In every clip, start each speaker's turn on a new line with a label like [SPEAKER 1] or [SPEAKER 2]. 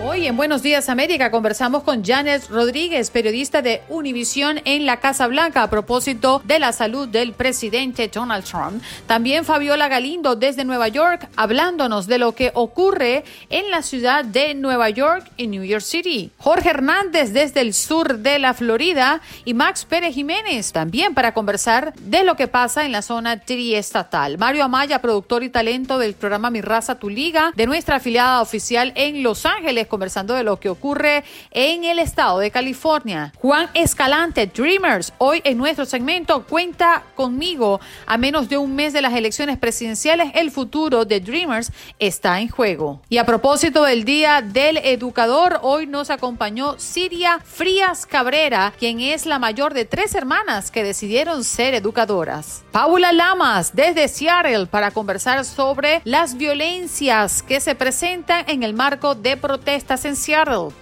[SPEAKER 1] Hoy en Buenos Días América conversamos con Janet Rodríguez, periodista de Univisión en la Casa Blanca a propósito de la salud del presidente Donald Trump. También Fabiola Galindo desde Nueva York hablándonos de lo que ocurre en la ciudad de Nueva York y New York City. Jorge Hernández desde el sur de la Florida y Max Pérez Jiménez también para conversar de lo que pasa en la zona triestatal. Mario Amaya, productor y talento del programa Mi Raza Tu Liga de nuestra afiliada oficial en Los Ángeles conversando de lo que ocurre en el estado de California. Juan Escalante, Dreamers, hoy en nuestro segmento Cuenta conmigo. A menos de un mes de las elecciones presidenciales, el futuro de Dreamers está en juego. Y a propósito del Día del Educador, hoy nos acompañó Siria Frías Cabrera, quien es la mayor de tres hermanas que decidieron ser educadoras. Paula Lamas, desde Seattle, para conversar sobre las violencias que se presentan en el marco de protestas en Seattle.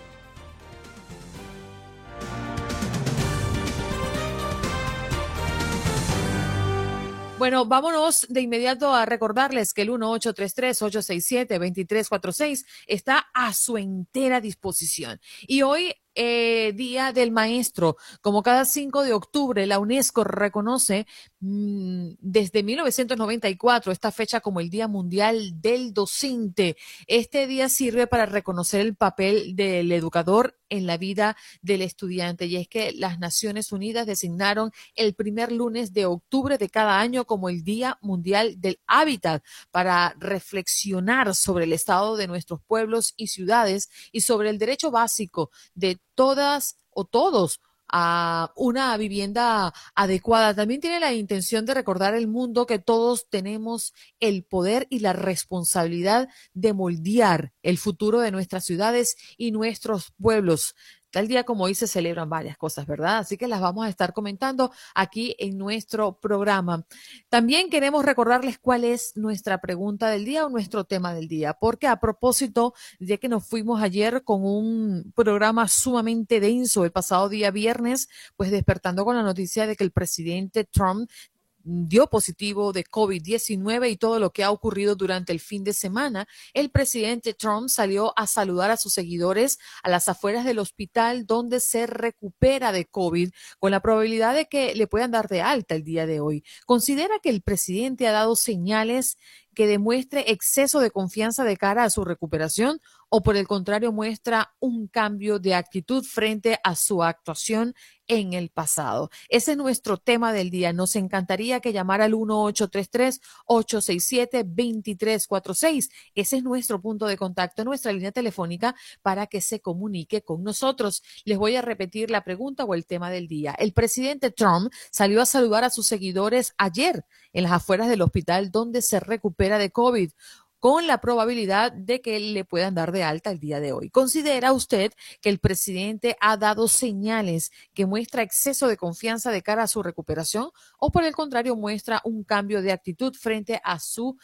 [SPEAKER 1] Bueno, vámonos de inmediato a recordarles que el 1833-867-2346 está a su entera disposición. Y hoy eh, Día del Maestro. Como cada 5 de octubre, la UNESCO reconoce mmm, desde 1994 esta fecha como el Día Mundial del Docente. Este día sirve para reconocer el papel del educador en la vida del estudiante. Y es que las Naciones Unidas designaron el primer lunes de octubre de cada año como el Día Mundial del Hábitat para reflexionar sobre el estado de nuestros pueblos y ciudades y sobre el derecho básico de todas o todos a una vivienda adecuada. También tiene la intención de recordar al mundo que todos tenemos el poder y la responsabilidad de moldear el futuro de nuestras ciudades y nuestros pueblos Tal día como hoy se celebran varias cosas, ¿verdad? Así que las vamos a estar comentando aquí en nuestro programa. También queremos recordarles cuál es nuestra pregunta del día o nuestro tema del día, porque a propósito de que nos fuimos ayer con un programa sumamente denso el pasado día viernes, pues despertando con la noticia de que el presidente Trump dio positivo de COVID-19 y todo lo que ha ocurrido durante el fin de semana, el presidente Trump salió a saludar a sus seguidores a las afueras del hospital donde se recupera de COVID con la probabilidad de que le puedan dar de alta el día de hoy. Considera que el presidente ha dado señales que demuestre exceso de confianza de cara a su recuperación o por el contrario muestra un cambio de actitud frente a su actuación en el pasado. Ese es nuestro tema del día. Nos encantaría que llamara al 1833-867-2346. Ese es nuestro punto de contacto, nuestra línea telefónica para que se comunique con nosotros. Les voy a repetir la pregunta o el tema del día. El presidente Trump salió a saludar a sus seguidores ayer en las afueras del hospital donde se recupera de COVID con la probabilidad de que le puedan dar de alta el día de hoy. ¿Considera usted que el presidente ha dado señales que muestra exceso de confianza de cara a su recuperación o por el contrario muestra un cambio de actitud frente a su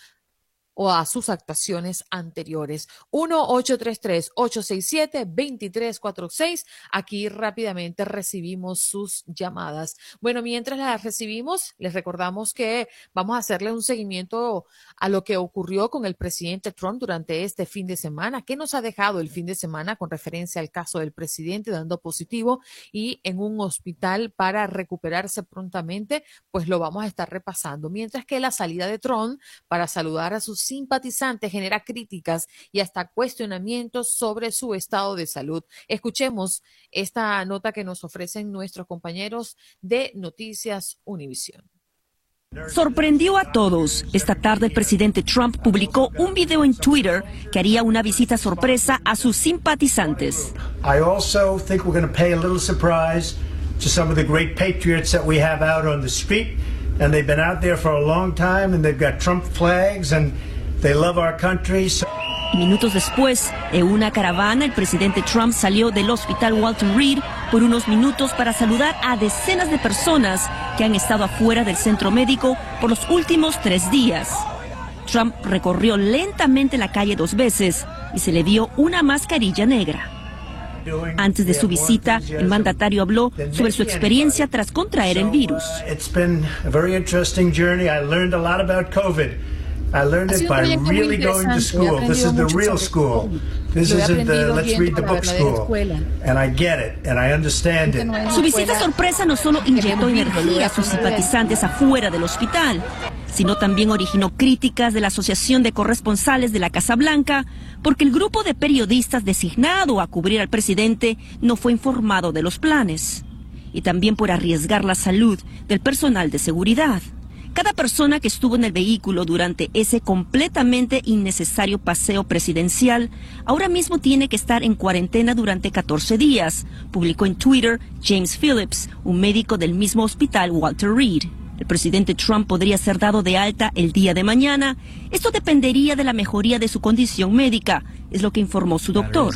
[SPEAKER 1] o a sus actuaciones anteriores. 1-833-867-2346. Aquí rápidamente recibimos sus llamadas. Bueno, mientras las recibimos, les recordamos que vamos a hacerle un seguimiento a lo que ocurrió con el presidente Trump durante este fin de semana. ¿Qué nos ha dejado el fin de semana con referencia al caso del presidente dando positivo y en un hospital para recuperarse prontamente? Pues lo vamos a estar repasando. Mientras que la salida de Trump para saludar a sus simpatizantes genera críticas y hasta cuestionamientos sobre su estado de salud. Escuchemos esta nota que nos ofrecen nuestros compañeros de Noticias Univisión.
[SPEAKER 2] Sorprendió a todos. Esta tarde el presidente Trump publicó un video en Twitter que haría una visita sorpresa a sus simpatizantes.
[SPEAKER 3] I also think we're going to pay a little surprise to some of the great patriots that we have out on the street and they've been out there for a long time and they've got Trump flags and they love our country. So
[SPEAKER 2] Minutos después, en una caravana, el presidente Trump salió del hospital Walter Reed por unos minutos para saludar a decenas de personas que han estado afuera del centro médico por los últimos tres días. Trump recorrió lentamente la calle dos veces y se le dio una mascarilla negra. Antes de su visita, el mandatario habló sobre su experiencia tras contraer el virus.
[SPEAKER 3] I learned it by really going to school. This is the real school. This isn't the let's read the book school. And I get it and I understand it.
[SPEAKER 2] Su visita sorpresa no solo inyectó energía a sus simpatizantes afuera del hospital, sino también originó críticas de la Asociación de Corresponsales de la Casa Blanca, porque el grupo de periodistas designado a cubrir al presidente no fue informado de los planes, y también por arriesgar la salud del personal de seguridad. Cada persona que estuvo en el vehículo durante ese completamente innecesario paseo presidencial ahora mismo tiene que estar en cuarentena durante 14 días, publicó en Twitter James Phillips, un médico del mismo hospital Walter Reed. El presidente Trump podría ser dado de alta el día de mañana. Esto dependería de la mejoría de su condición médica, es lo que informó su doctor.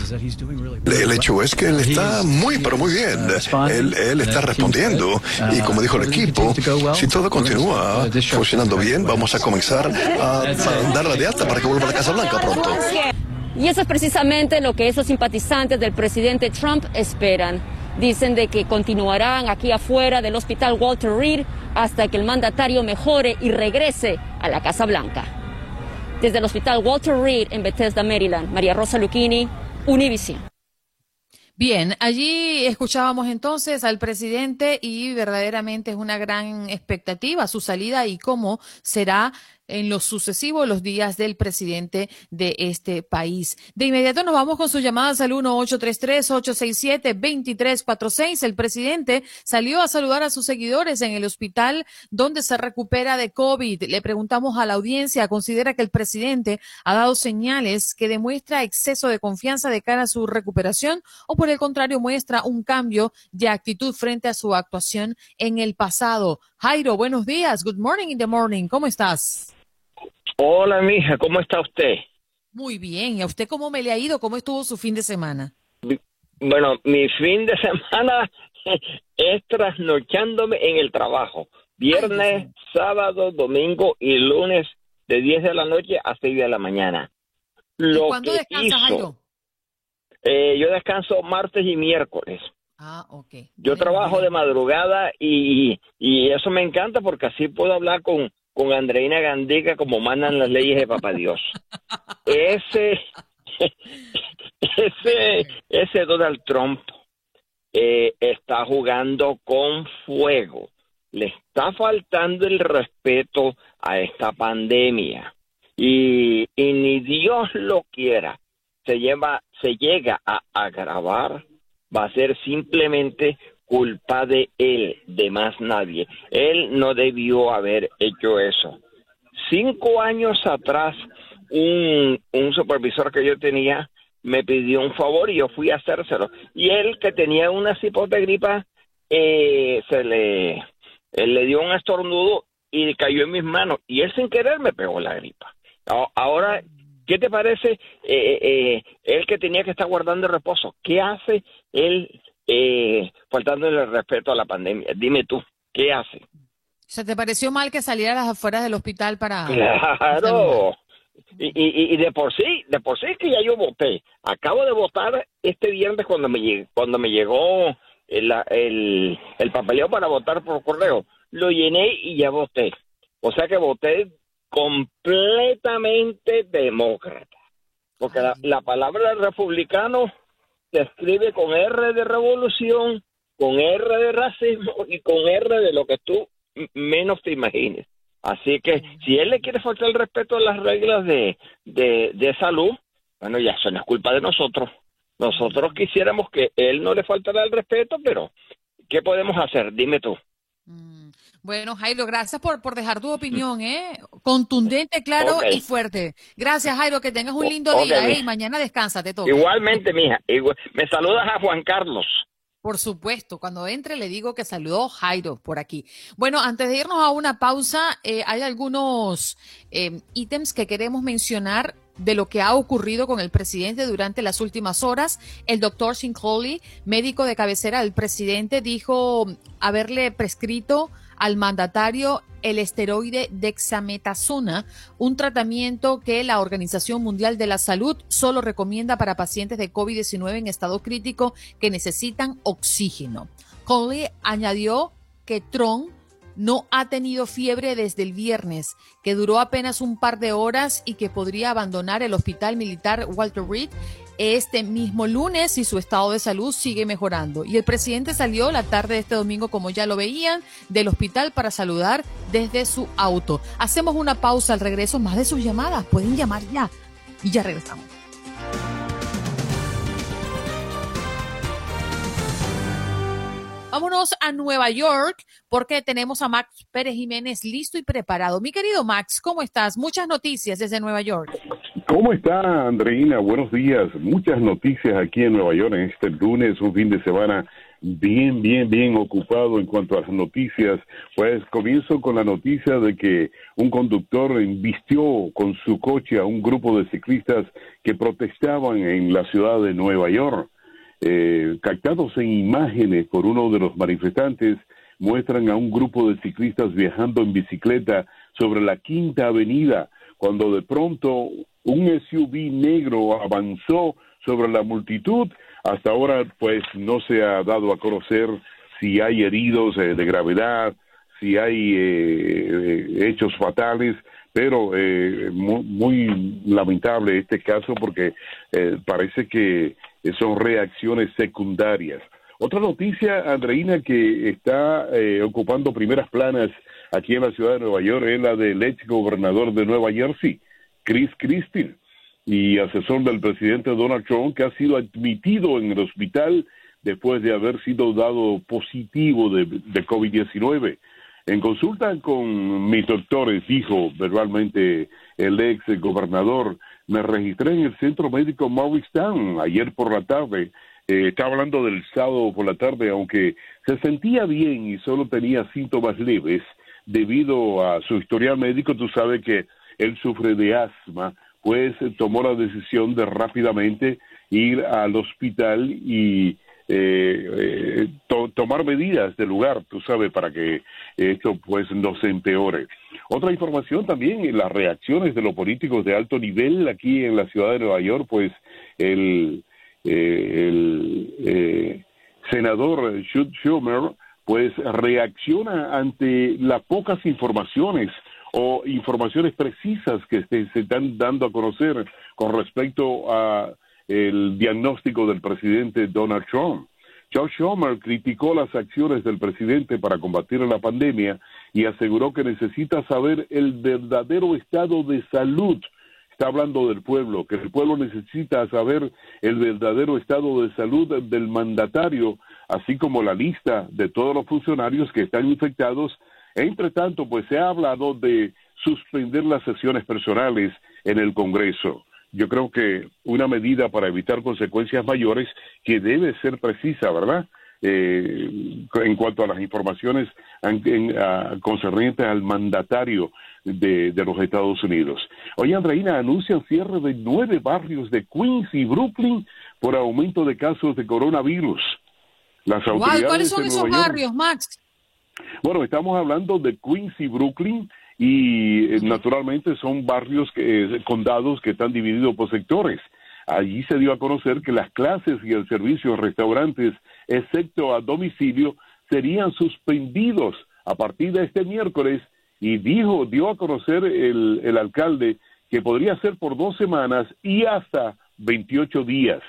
[SPEAKER 4] El hecho es que él está muy, pero muy bien. Él, él está respondiendo. Y como dijo el equipo, si todo continúa funcionando bien, vamos a comenzar a, a darle de alta para que vuelva a la Casa Blanca pronto.
[SPEAKER 5] Y eso es precisamente lo que esos simpatizantes del presidente Trump esperan. Dicen de que continuarán aquí afuera del hospital Walter Reed hasta que el mandatario mejore y regrese a la Casa Blanca. Desde el hospital Walter Reed en Bethesda, Maryland, María Rosa Lucchini, Univision.
[SPEAKER 1] Bien, allí escuchábamos entonces al presidente y verdaderamente es una gran expectativa su salida y cómo será en lo sucesivo los días del presidente de este país. De inmediato nos vamos con sus llamadas al 1-833-867-2346. El presidente salió a saludar a sus seguidores en el hospital donde se recupera de COVID. Le preguntamos a la audiencia, ¿considera que el presidente ha dado señales que demuestra exceso de confianza de cara a su recuperación o por el contrario muestra un cambio de actitud frente a su actuación en el pasado? Jairo, buenos días. Good morning in the morning. ¿Cómo estás?
[SPEAKER 6] Hola, mija, ¿cómo está usted?
[SPEAKER 1] Muy bien. ¿Y a usted cómo me le ha ido? ¿Cómo estuvo su fin de semana?
[SPEAKER 6] Bueno, mi fin de semana es trasnochándome en el trabajo. Viernes, sábado, domingo y lunes de 10 de la noche a 6 de la mañana. Lo
[SPEAKER 1] ¿Cuándo
[SPEAKER 6] que
[SPEAKER 1] descansas,
[SPEAKER 6] hizo-? Eh, yo descanso martes y miércoles.
[SPEAKER 1] Ah, ok.
[SPEAKER 6] Yo trabajo de madrugada y, y eso me encanta porque así puedo hablar con, con Andreina Gandica como mandan las leyes de Papá Dios. Ese, ese, ese Donald Trump eh, está jugando con fuego. Le está faltando el respeto a esta pandemia. Y, y ni Dios lo quiera, se lleva, se llega a agravar, va a ser simplemente culpa de él, de más nadie. Él no debió haber hecho eso. Cinco años atrás, un, un supervisor que yo tenía me pidió un favor y yo fui a hacérselo. Y él, que tenía una cipote gripa, eh, se le, le dio un estornudo y cayó en mis manos. Y él sin querer me pegó la gripa. Ahora, ¿qué te parece eh, eh, él que tenía que estar guardando reposo? ¿Qué hace él eh, faltándole el respeto a la pandemia? Dime tú, ¿qué hace?
[SPEAKER 1] ¿Se te pareció mal que saliera a las afueras del hospital para...
[SPEAKER 6] Claro. Y, y, y de por sí, de por sí que ya yo voté. Acabo de votar este viernes cuando me cuando me llegó el, el, el papeleo para votar por correo. Lo llené y ya voté. O sea que voté completamente demócrata. Porque la, la palabra republicano se escribe con R de revolución, con R de racismo y con R de lo que tú menos te imagines. Así que si él le quiere faltar el respeto a las reglas de, de, de salud, bueno, ya eso no es culpa de nosotros. Nosotros quisiéramos que él no le faltara el respeto, pero ¿qué podemos hacer? Dime tú.
[SPEAKER 1] Bueno, Jairo, gracias por, por dejar tu opinión, ¿eh? Contundente, claro y fuerte. Gracias, Jairo, que tengas un lindo día, ¿eh? Y mañana descansa, te toca.
[SPEAKER 6] Igualmente, mija. igual- me saludas a Juan Carlos.
[SPEAKER 1] Por supuesto, cuando entre le digo que saludó Jairo por aquí. Bueno, antes de irnos a una pausa, eh, hay algunos eh, ítems que queremos mencionar de lo que ha ocurrido con el presidente durante las últimas horas. El doctor Sinclair, médico de cabecera del presidente, dijo haberle prescrito al mandatario el esteroide dexametasona, un tratamiento que la Organización Mundial de la Salud solo recomienda para pacientes de COVID-19 en estado crítico que necesitan oxígeno. Conley añadió que Trump no ha tenido fiebre desde el viernes, que duró apenas un par de horas y que podría abandonar el hospital militar Walter Reed este mismo lunes si su estado de salud sigue mejorando. Y el presidente salió la tarde de este domingo, como ya lo veían, del hospital para saludar desde su auto. Hacemos una pausa al regreso, más de sus llamadas, pueden llamar ya. Y ya regresamos. Vámonos a Nueva York porque tenemos a Max Pérez Jiménez listo y preparado. Mi querido Max, ¿cómo estás? Muchas noticias desde Nueva York.
[SPEAKER 7] ¿Cómo está, Andreina? Buenos días. Muchas noticias aquí en Nueva York en este lunes, un fin de semana bien, bien, bien ocupado en cuanto a las noticias. Pues comienzo con la noticia de que un conductor embistió con su coche a un grupo de ciclistas que protestaban en la ciudad de Nueva York. Eh, captados en imágenes por uno de los manifestantes, muestran a un grupo de ciclistas viajando en bicicleta sobre la Quinta Avenida, cuando de pronto un SUV negro avanzó sobre la multitud. Hasta ahora, pues, no se ha dado a conocer si hay heridos eh, de gravedad, si hay eh, eh, hechos fatales, pero eh, mu- muy, lamentable este caso porque eh, parece que son reacciones secundarias. Otra noticia, Andreina, que está ocupando primeras planas aquí en la ciudad de Nueva York es la del ex gobernador de Nueva Jersey, Chris Christie, y asesor del presidente Donald Trump, que ha sido admitido en el hospital después de haber sido dado positivo de, de COVID-19. En consulta con mis doctores, dijo verbalmente el ex gobernador, me registré en el centro médico Morristown ayer por la tarde. Eh, estaba hablando del sábado por la tarde, aunque se sentía bien y solo tenía síntomas leves debido a su historial médico. Tú sabes que él sufre de asma, pues tomó la decisión de rápidamente ir al hospital y eh, tomar medidas del lugar, tú sabes, para que esto pues no se empeore. Otra información también, las reacciones de los políticos de alto nivel aquí en la ciudad de Nueva York, pues el, el senador Schumer pues reacciona ante las pocas informaciones o informaciones precisas que se, están dando a conocer con respecto a el diagnóstico del presidente Donald Trump. Joe Schumer criticó las acciones del presidente para combatir la pandemia y aseguró que necesita saber el verdadero estado de salud. Está hablando del pueblo, que el pueblo necesita saber el verdadero estado de salud del mandatario así como la lista de todos los funcionarios que están infectados. Entre tanto, pues se ha hablado de suspender las sesiones personales en el Congreso. Yo creo que una medida para evitar consecuencias mayores que debe ser precisa, ¿verdad? Eh, en cuanto a las informaciones concernientes al mandatario de, de, los Estados Unidos. Hoy Andreina anuncia el cierre de nueve barrios de Queens y Brooklyn por aumento de casos de coronavirus.
[SPEAKER 1] ¿Cuáles son esos barrios, Max?
[SPEAKER 7] Bueno, estamos hablando de Queens y Brooklyn y eh, naturalmente son barrios, que, eh, condados que están divididos por sectores. Allí se dio a conocer que las clases y el servicio restaurantes, excepto a domicilio, serían suspendidos a partir de este miércoles y dijo, dio a conocer el, el alcalde que podría ser por dos semanas y hasta 28 días.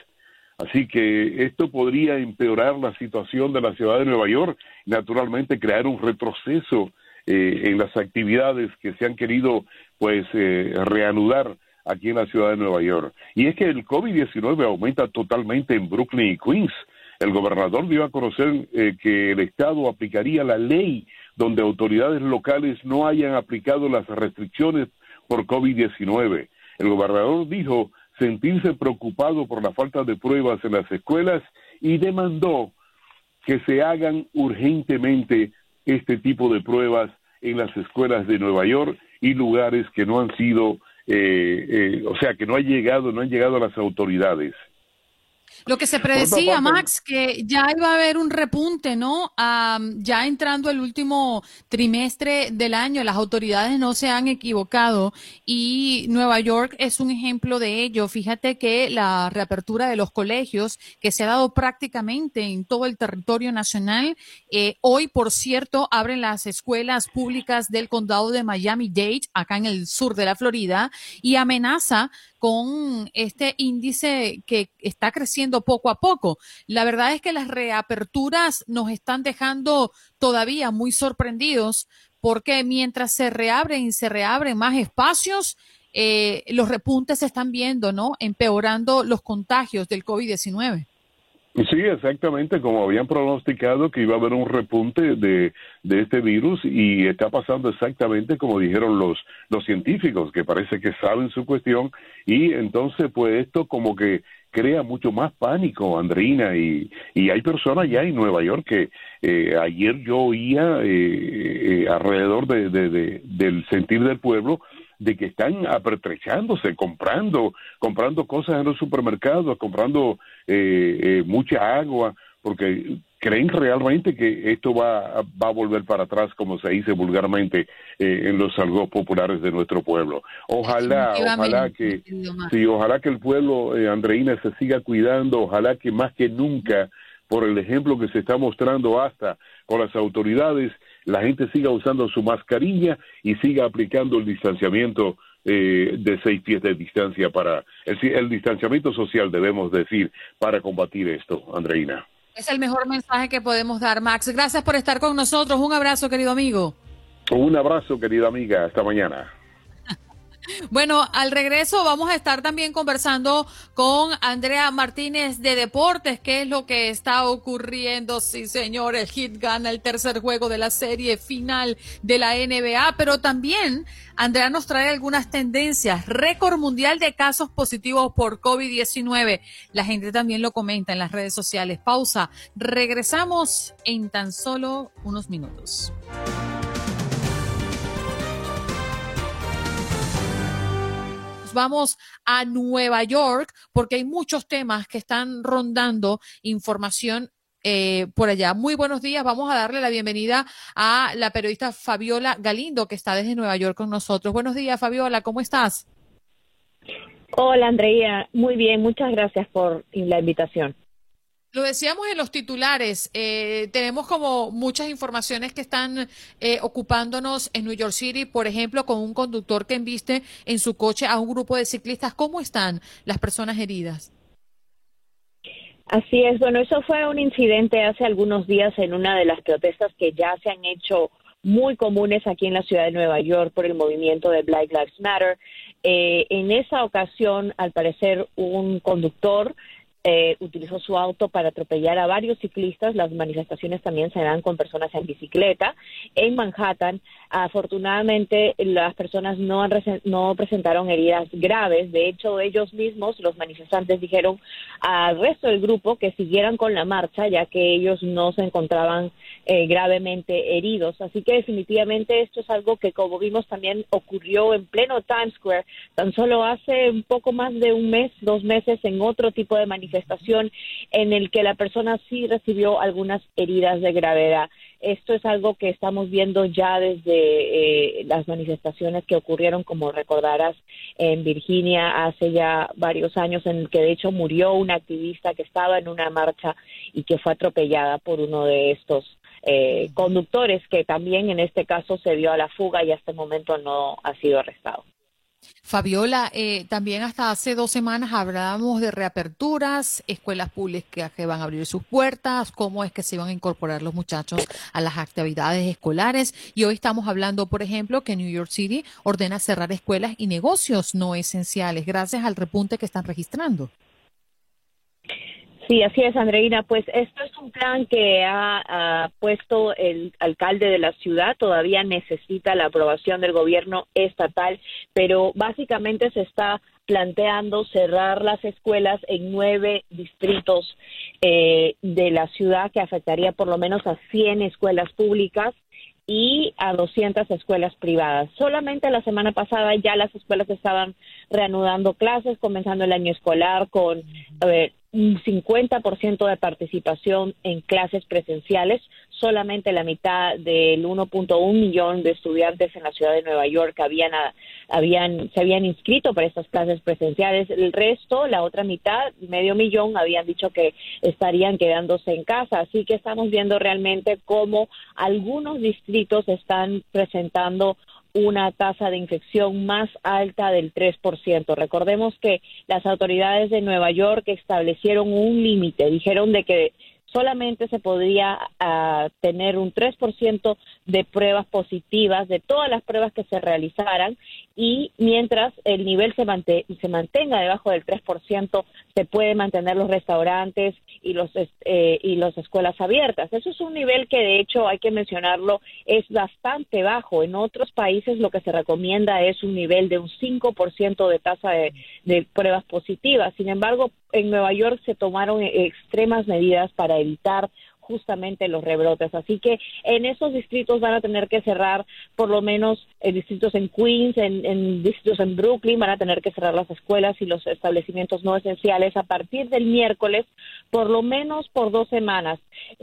[SPEAKER 7] Así que esto podría empeorar la situación de la ciudad de Nueva York, naturalmente crear un retroceso eh, en las actividades que se han querido pues eh, reanudar aquí en la ciudad de Nueva York. Y es que el COVID-19 aumenta totalmente en Brooklyn y Queens. El gobernador dio a conocer eh, que el Estado aplicaría la ley donde autoridades locales no hayan aplicado las restricciones por COVID-19. El gobernador dijo sentirse preocupado por la falta de pruebas en las escuelas y demandó que se hagan urgentemente este tipo de pruebas en las escuelas de Nueva York y lugares que no han sido, eh, eh, o sea, que no han llegado, no han llegado a las autoridades.
[SPEAKER 1] Lo que se predecía, Max, que ya iba a haber un repunte, ¿no? ya entrando el último trimestre del año, las autoridades no se han equivocado y Nueva York es un ejemplo de ello. Fíjate que la reapertura de los colegios, que se ha dado prácticamente en todo el territorio nacional, eh, hoy, por cierto, abren las escuelas públicas del condado de Miami-Dade, acá en el sur de la Florida, y amenaza con este índice que está creciendo poco a poco. La verdad es que las reaperturas nos están dejando todavía muy sorprendidos porque mientras se reabren y se reabren más espacios, eh, los repuntes se están viendo, ¿no? Empeorando los contagios del COVID-19.
[SPEAKER 7] Sí, exactamente, como habían pronosticado que iba a haber un repunte de, de este virus y está pasando exactamente como dijeron los, los científicos, que parece que saben su cuestión y entonces pues esto como que crea mucho más pánico, Andreina, y, y hay personas ya en Nueva York que eh, ayer yo oía eh, eh, alrededor de, de, del sentir del pueblo de que están apertrechándose, comprando, comprando cosas en los supermercados, comprando eh, eh, mucha agua, porque creen realmente que esto va, va a volver para atrás, como se dice vulgarmente eh, en los salgos populares de nuestro pueblo. Ojalá, ojalá que, sí, ojalá que el pueblo, Andreina, se siga cuidando, ojalá que más que nunca, por el ejemplo que se está mostrando hasta con las autoridades, la gente siga usando su mascarilla y siga aplicando el distanciamiento eh, de seis pies de distancia para el, el distanciamiento social, debemos decir, para combatir esto, Andreina.
[SPEAKER 1] Es el mejor mensaje que podemos dar, Max. Gracias por estar con nosotros. Un abrazo, querido amigo.
[SPEAKER 7] Un abrazo, querida amiga. Hasta mañana.
[SPEAKER 1] Bueno, al regreso vamos a estar también conversando con Andrea Martínez de Deportes, qué es lo que está ocurriendo. Sí, señor, el Hit gana el tercer juego de la serie final de la NBA, pero también Andrea nos trae algunas tendencias. Récord mundial de casos positivos por COVID-19. La gente también lo comenta en las redes sociales. Pausa. Regresamos en tan solo unos minutos. Vamos a Nueva York porque hay muchos temas que están rondando información eh, por allá. Muy buenos días. Vamos a darle la bienvenida a la periodista Fabiola Galindo, que está desde Nueva York con nosotros. Buenos días, Fabiola. ¿Cómo estás?
[SPEAKER 8] Hola, Andrea. Muy bien. Muchas gracias por la invitación.
[SPEAKER 1] Lo decíamos en los titulares, eh, tenemos como muchas informaciones que están eh, ocupándonos en New York City, por ejemplo, con un conductor que embiste en su coche a un grupo de ciclistas. ¿Cómo están las personas heridas?
[SPEAKER 8] Así es, bueno, eso fue un incidente hace algunos días en una de las protestas que ya se han hecho muy comunes aquí en la ciudad de Nueva York por el movimiento de Black Lives Matter. Eh, en esa ocasión, al parecer, un conductor eh, utilizó su auto para atropellar a varios ciclistas. Las manifestaciones también se dan con personas en bicicleta. En Manhattan, afortunadamente, las personas no, no presentaron heridas graves. De hecho, ellos mismos, los manifestantes, dijeron al resto del grupo que siguieran con la marcha, ya que ellos no se encontraban eh, gravemente heridos. Así que definitivamente esto es algo que, como vimos, también ocurrió en pleno Times Square, tan solo hace un poco más de un mes, dos meses, en otro tipo de manifestación manifestación en el que la persona sí recibió algunas heridas de gravedad. Esto es algo que estamos viendo ya desde eh, las manifestaciones que ocurrieron, como recordarás, en Virginia hace ya varios años, en que de hecho murió una activista que estaba en una marcha y que fue atropellada por uno de estos eh, conductores, que también en este caso se dio a la fuga y hasta el momento no ha sido arrestado.
[SPEAKER 1] Fabiola, eh, también hasta hace dos semanas hablábamos de reaperturas, escuelas públicas que van a abrir sus puertas, cómo es que se van a incorporar los muchachos a las actividades escolares. Y hoy estamos hablando, por ejemplo, que New York City ordena cerrar escuelas y negocios no esenciales gracias al repunte que están registrando.
[SPEAKER 8] Sí, así es, Andreina. Pues esto es un plan que ha, puesto el alcalde de la ciudad. Todavía necesita la aprobación del gobierno estatal, pero básicamente se está planteando cerrar las escuelas en nueve distritos eh, de la ciudad, que afectaría por lo menos a 100 escuelas públicas y a 200 escuelas privadas. Solamente la semana pasada ya las escuelas estaban reanudando clases, comenzando el año escolar con eh, un 50% de participación en clases presenciales, solamente la mitad del 1.1 millón de estudiantes en la ciudad de Nueva York habían, habían, se habían inscrito para estas clases presenciales. El resto, la otra mitad, medio millón, habían dicho que estarían quedándose en casa. Así que estamos viendo realmente cómo algunos distritos están presentando una tasa de infección más alta del 3%. Recordemos que las autoridades de Nueva York establecieron un límite, dijeron de que solamente se podría ah, tener un 3% de pruebas positivas de todas las pruebas que se realizaran y mientras el nivel se, se mantenga debajo del 3%, se puede mantener los restaurantes y los eh, y las escuelas abiertas. Eso es un nivel que de hecho hay que mencionarlo es bastante bajo. En otros países lo que se recomienda es un nivel de un 5% de tasa de, de pruebas positivas. Sin embargo, en Nueva York se tomaron extremas medidas para evitar justamente los rebrotes. Así que en esos distritos van a tener que cerrar, por lo menos en distritos en Queens, en, distritos en Brooklyn, van a tener que cerrar las escuelas y los establecimientos no esenciales a partir del miércoles, por lo menos por dos semanas.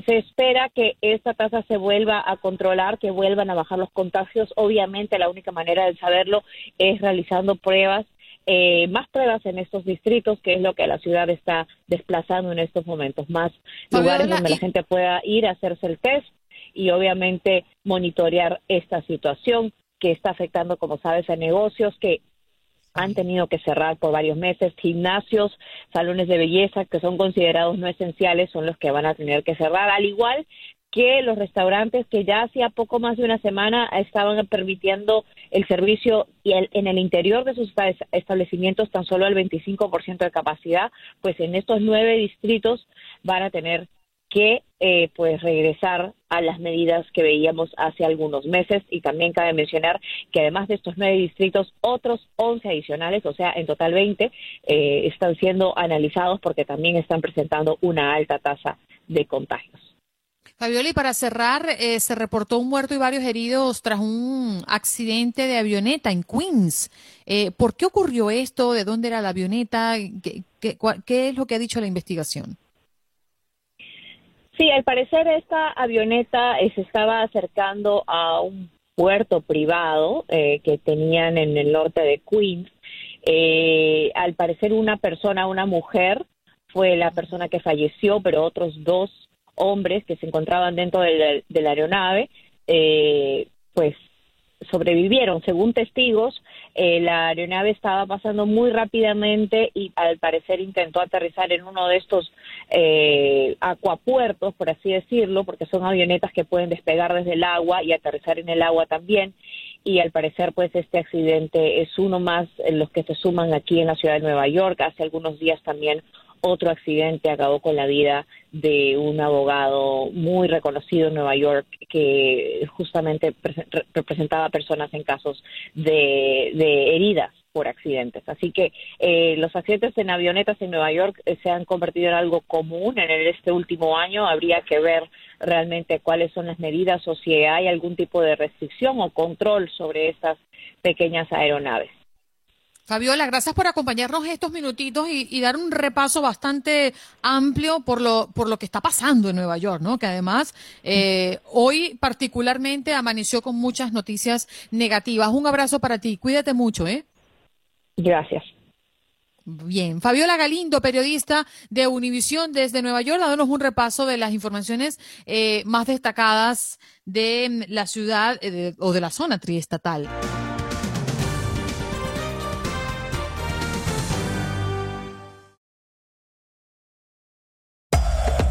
[SPEAKER 8] Se espera que esta tasa se vuelva a controlar, que vuelvan a bajar los contagios. Obviamente la única manera de saberlo es realizando pruebas eh, más pruebas en estos distritos, que es lo que la ciudad está desplazando en estos momentos, más lugares donde la gente pueda ir a hacerse el test y obviamente monitorear esta situación que está afectando, como sabes, a negocios que han tenido que cerrar por varios meses, gimnasios, salones de belleza que son considerados no esenciales son los que van a tener que cerrar, al igual que los restaurantes que ya hacía poco más de una semana estaban permitiendo el servicio y en el interior de sus establecimientos tan solo el 25% de capacidad, pues en estos nueve distritos van a tener que eh, pues regresar a las medidas que veíamos hace algunos meses y también cabe mencionar que además de estos nueve distritos otros 11 adicionales, o sea en total 20 eh, están siendo analizados porque también están presentando una alta tasa de contagios.
[SPEAKER 1] Fabiola, y para cerrar, eh, se reportó un muerto y varios heridos tras un accidente de avioneta en Queens. Eh, ¿Por qué ocurrió esto? ¿De dónde era la avioneta? ¿Qué, es lo que ha dicho la investigación?
[SPEAKER 8] Sí, al parecer esta avioneta se estaba acercando a un puerto privado eh, que tenían en el norte de Queens. Eh, al parecer una persona, una mujer, fue la persona que falleció, pero otros dos hombres que se encontraban dentro de la, aeronave, eh, pues sobrevivieron. Según testigos, eh, la aeronave estaba pasando muy rápidamente y al parecer intentó aterrizar en uno de estos eh, acuapuertos, por así decirlo, porque son avionetas que pueden despegar desde el agua y aterrizar en el agua también. Y al parecer, pues este accidente es uno más en los que se suman aquí en la ciudad de Nueva York. Hace algunos días también otro accidente acabó con la vida de un abogado muy reconocido en Nueva York que justamente representaba personas en casos de, heridas por accidentes. Así que eh, los accidentes en avionetas en Nueva York eh, se han convertido en algo común en este último año. Habría que ver realmente cuáles son las medidas o si hay algún tipo de restricción o control sobre esas pequeñas aeronaves.
[SPEAKER 1] Fabiola, gracias por acompañarnos estos minutitos y, dar un repaso bastante amplio por lo, por lo que está pasando en Nueva York, ¿no? Que además eh, hoy particularmente amaneció con muchas noticias negativas. Un abrazo para ti, cuídate mucho, ¿eh?
[SPEAKER 8] Gracias.
[SPEAKER 1] Bien, Fabiola Galindo, periodista de Univisión desde Nueva York, dándonos un repaso de las informaciones eh, más destacadas de la ciudad eh, o de la zona triestatal.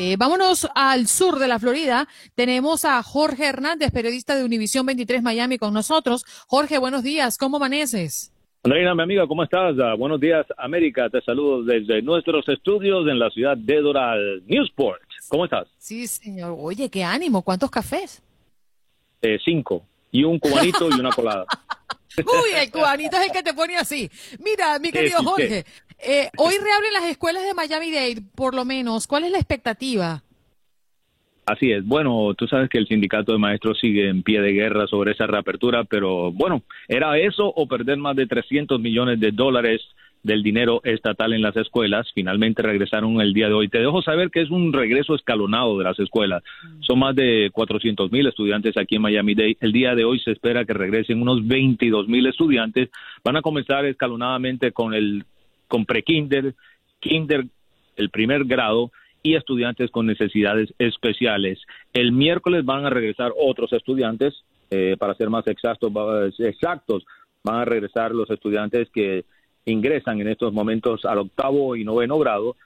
[SPEAKER 1] Eh, vámonos al sur de la Florida. Tenemos a Jorge Hernández, periodista de Univisión 23 Miami, con nosotros. Jorge, buenos días. ¿Cómo amaneces?
[SPEAKER 9] Andreina, mi amiga, ¿cómo estás? Ah, buenos días, América. Te saludo desde nuestros estudios en la ciudad de Doral, Newsport. ¿Cómo estás?
[SPEAKER 1] Sí, señor. Oye, qué ánimo. ¿Cuántos cafés?
[SPEAKER 9] Eh, cinco. Y un cubanito y una colada.
[SPEAKER 1] Uy, el cubanito es el que te pone así. Mira, mi querido Jorge, eh, hoy reabren las escuelas de Miami-Dade, por lo menos. ¿Cuál es la expectativa?
[SPEAKER 9] Así es. Bueno, tú sabes que el sindicato de maestros sigue en pie de guerra sobre esa reapertura, pero bueno, ¿era eso o perder más de 300 millones de dólares del dinero estatal en las escuelas. Finalmente regresaron el día de hoy. Te dejo saber que es un regreso escalonado de las escuelas. Son más de 400 mil estudiantes aquí en Miami-Dade. El día de hoy se espera que regresen unos 22 mil estudiantes. Van a comenzar escalonadamente con el con pre-kinder, kinder, el primer grado y estudiantes con necesidades especiales. El miércoles van a regresar otros estudiantes, eh, para ser más exactos, exactos, van a regresar los estudiantes que ingresan en estos momentos al octavo y noveno grado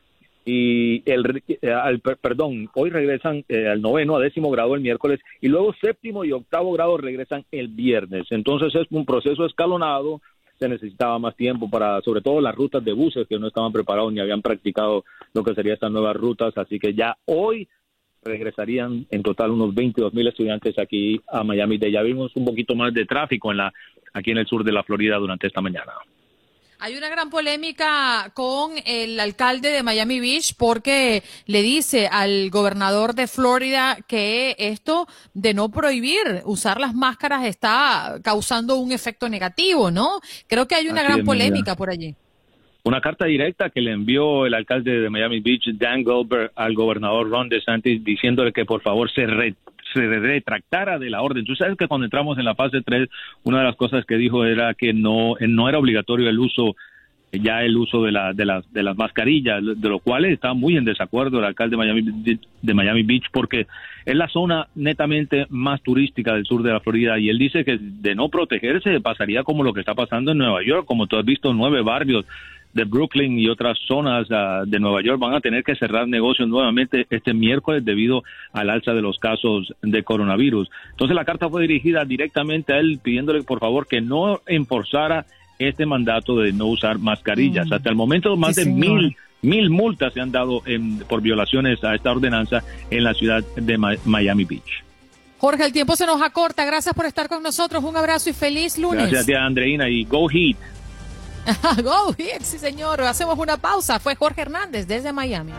[SPEAKER 9] y el al, perdón hoy regresan eh, al noveno a décimo grado el miércoles y luego séptimo y octavo grado regresan el viernes entonces es un proceso escalonado se necesitaba más tiempo para sobre todo las rutas de buses que no estaban preparados ni habían practicado lo que serían estas nuevas rutas así que ya hoy regresarían en total unos 22 mil estudiantes aquí a Miami. Ya vimos un poquito más de tráfico en la aquí en el sur de la Florida durante esta mañana.
[SPEAKER 1] Hay una gran polémica con el alcalde de Miami Beach porque le dice al gobernador de Florida que esto de no prohibir usar las máscaras está causando un efecto negativo, ¿no? Creo que hay una gran polémica por allí.
[SPEAKER 9] Una carta directa que le envió el alcalde de Miami Beach, Dan Goldberg, al gobernador Ron DeSantis diciéndole que por favor se re se retractara de la orden. Tú sabes que cuando entramos en la fase 3, una de las cosas que dijo era que no, no era obligatorio el uso ya el uso de, la, de, las, de las mascarillas, de lo cual está muy en desacuerdo el alcalde de Miami, de Miami Beach porque es la zona netamente más turística del sur de la Florida y él dice que de no protegerse pasaría como lo que está pasando en Nueva York, como tú has visto, nueve barrios de Brooklyn y otras zonas ah, de Nueva York van a tener que cerrar negocios nuevamente este miércoles debido al alza de los casos de coronavirus. Entonces la carta fue dirigida directamente a él pidiéndole por favor que no enforzara este mandato de no usar mascarillas. Mm. Hasta el momento más de mil mil multas se han dado por violaciones a esta ordenanza en la ciudad de Miami Beach.
[SPEAKER 1] Jorge, el tiempo se nos acorta. Gracias por estar con nosotros. Un abrazo y feliz lunes.
[SPEAKER 9] Gracias, tía Andreina, y go Heat.
[SPEAKER 1] go Heat, sí, señor. Hacemos una pausa. Fue Jorge Hernández desde Miami.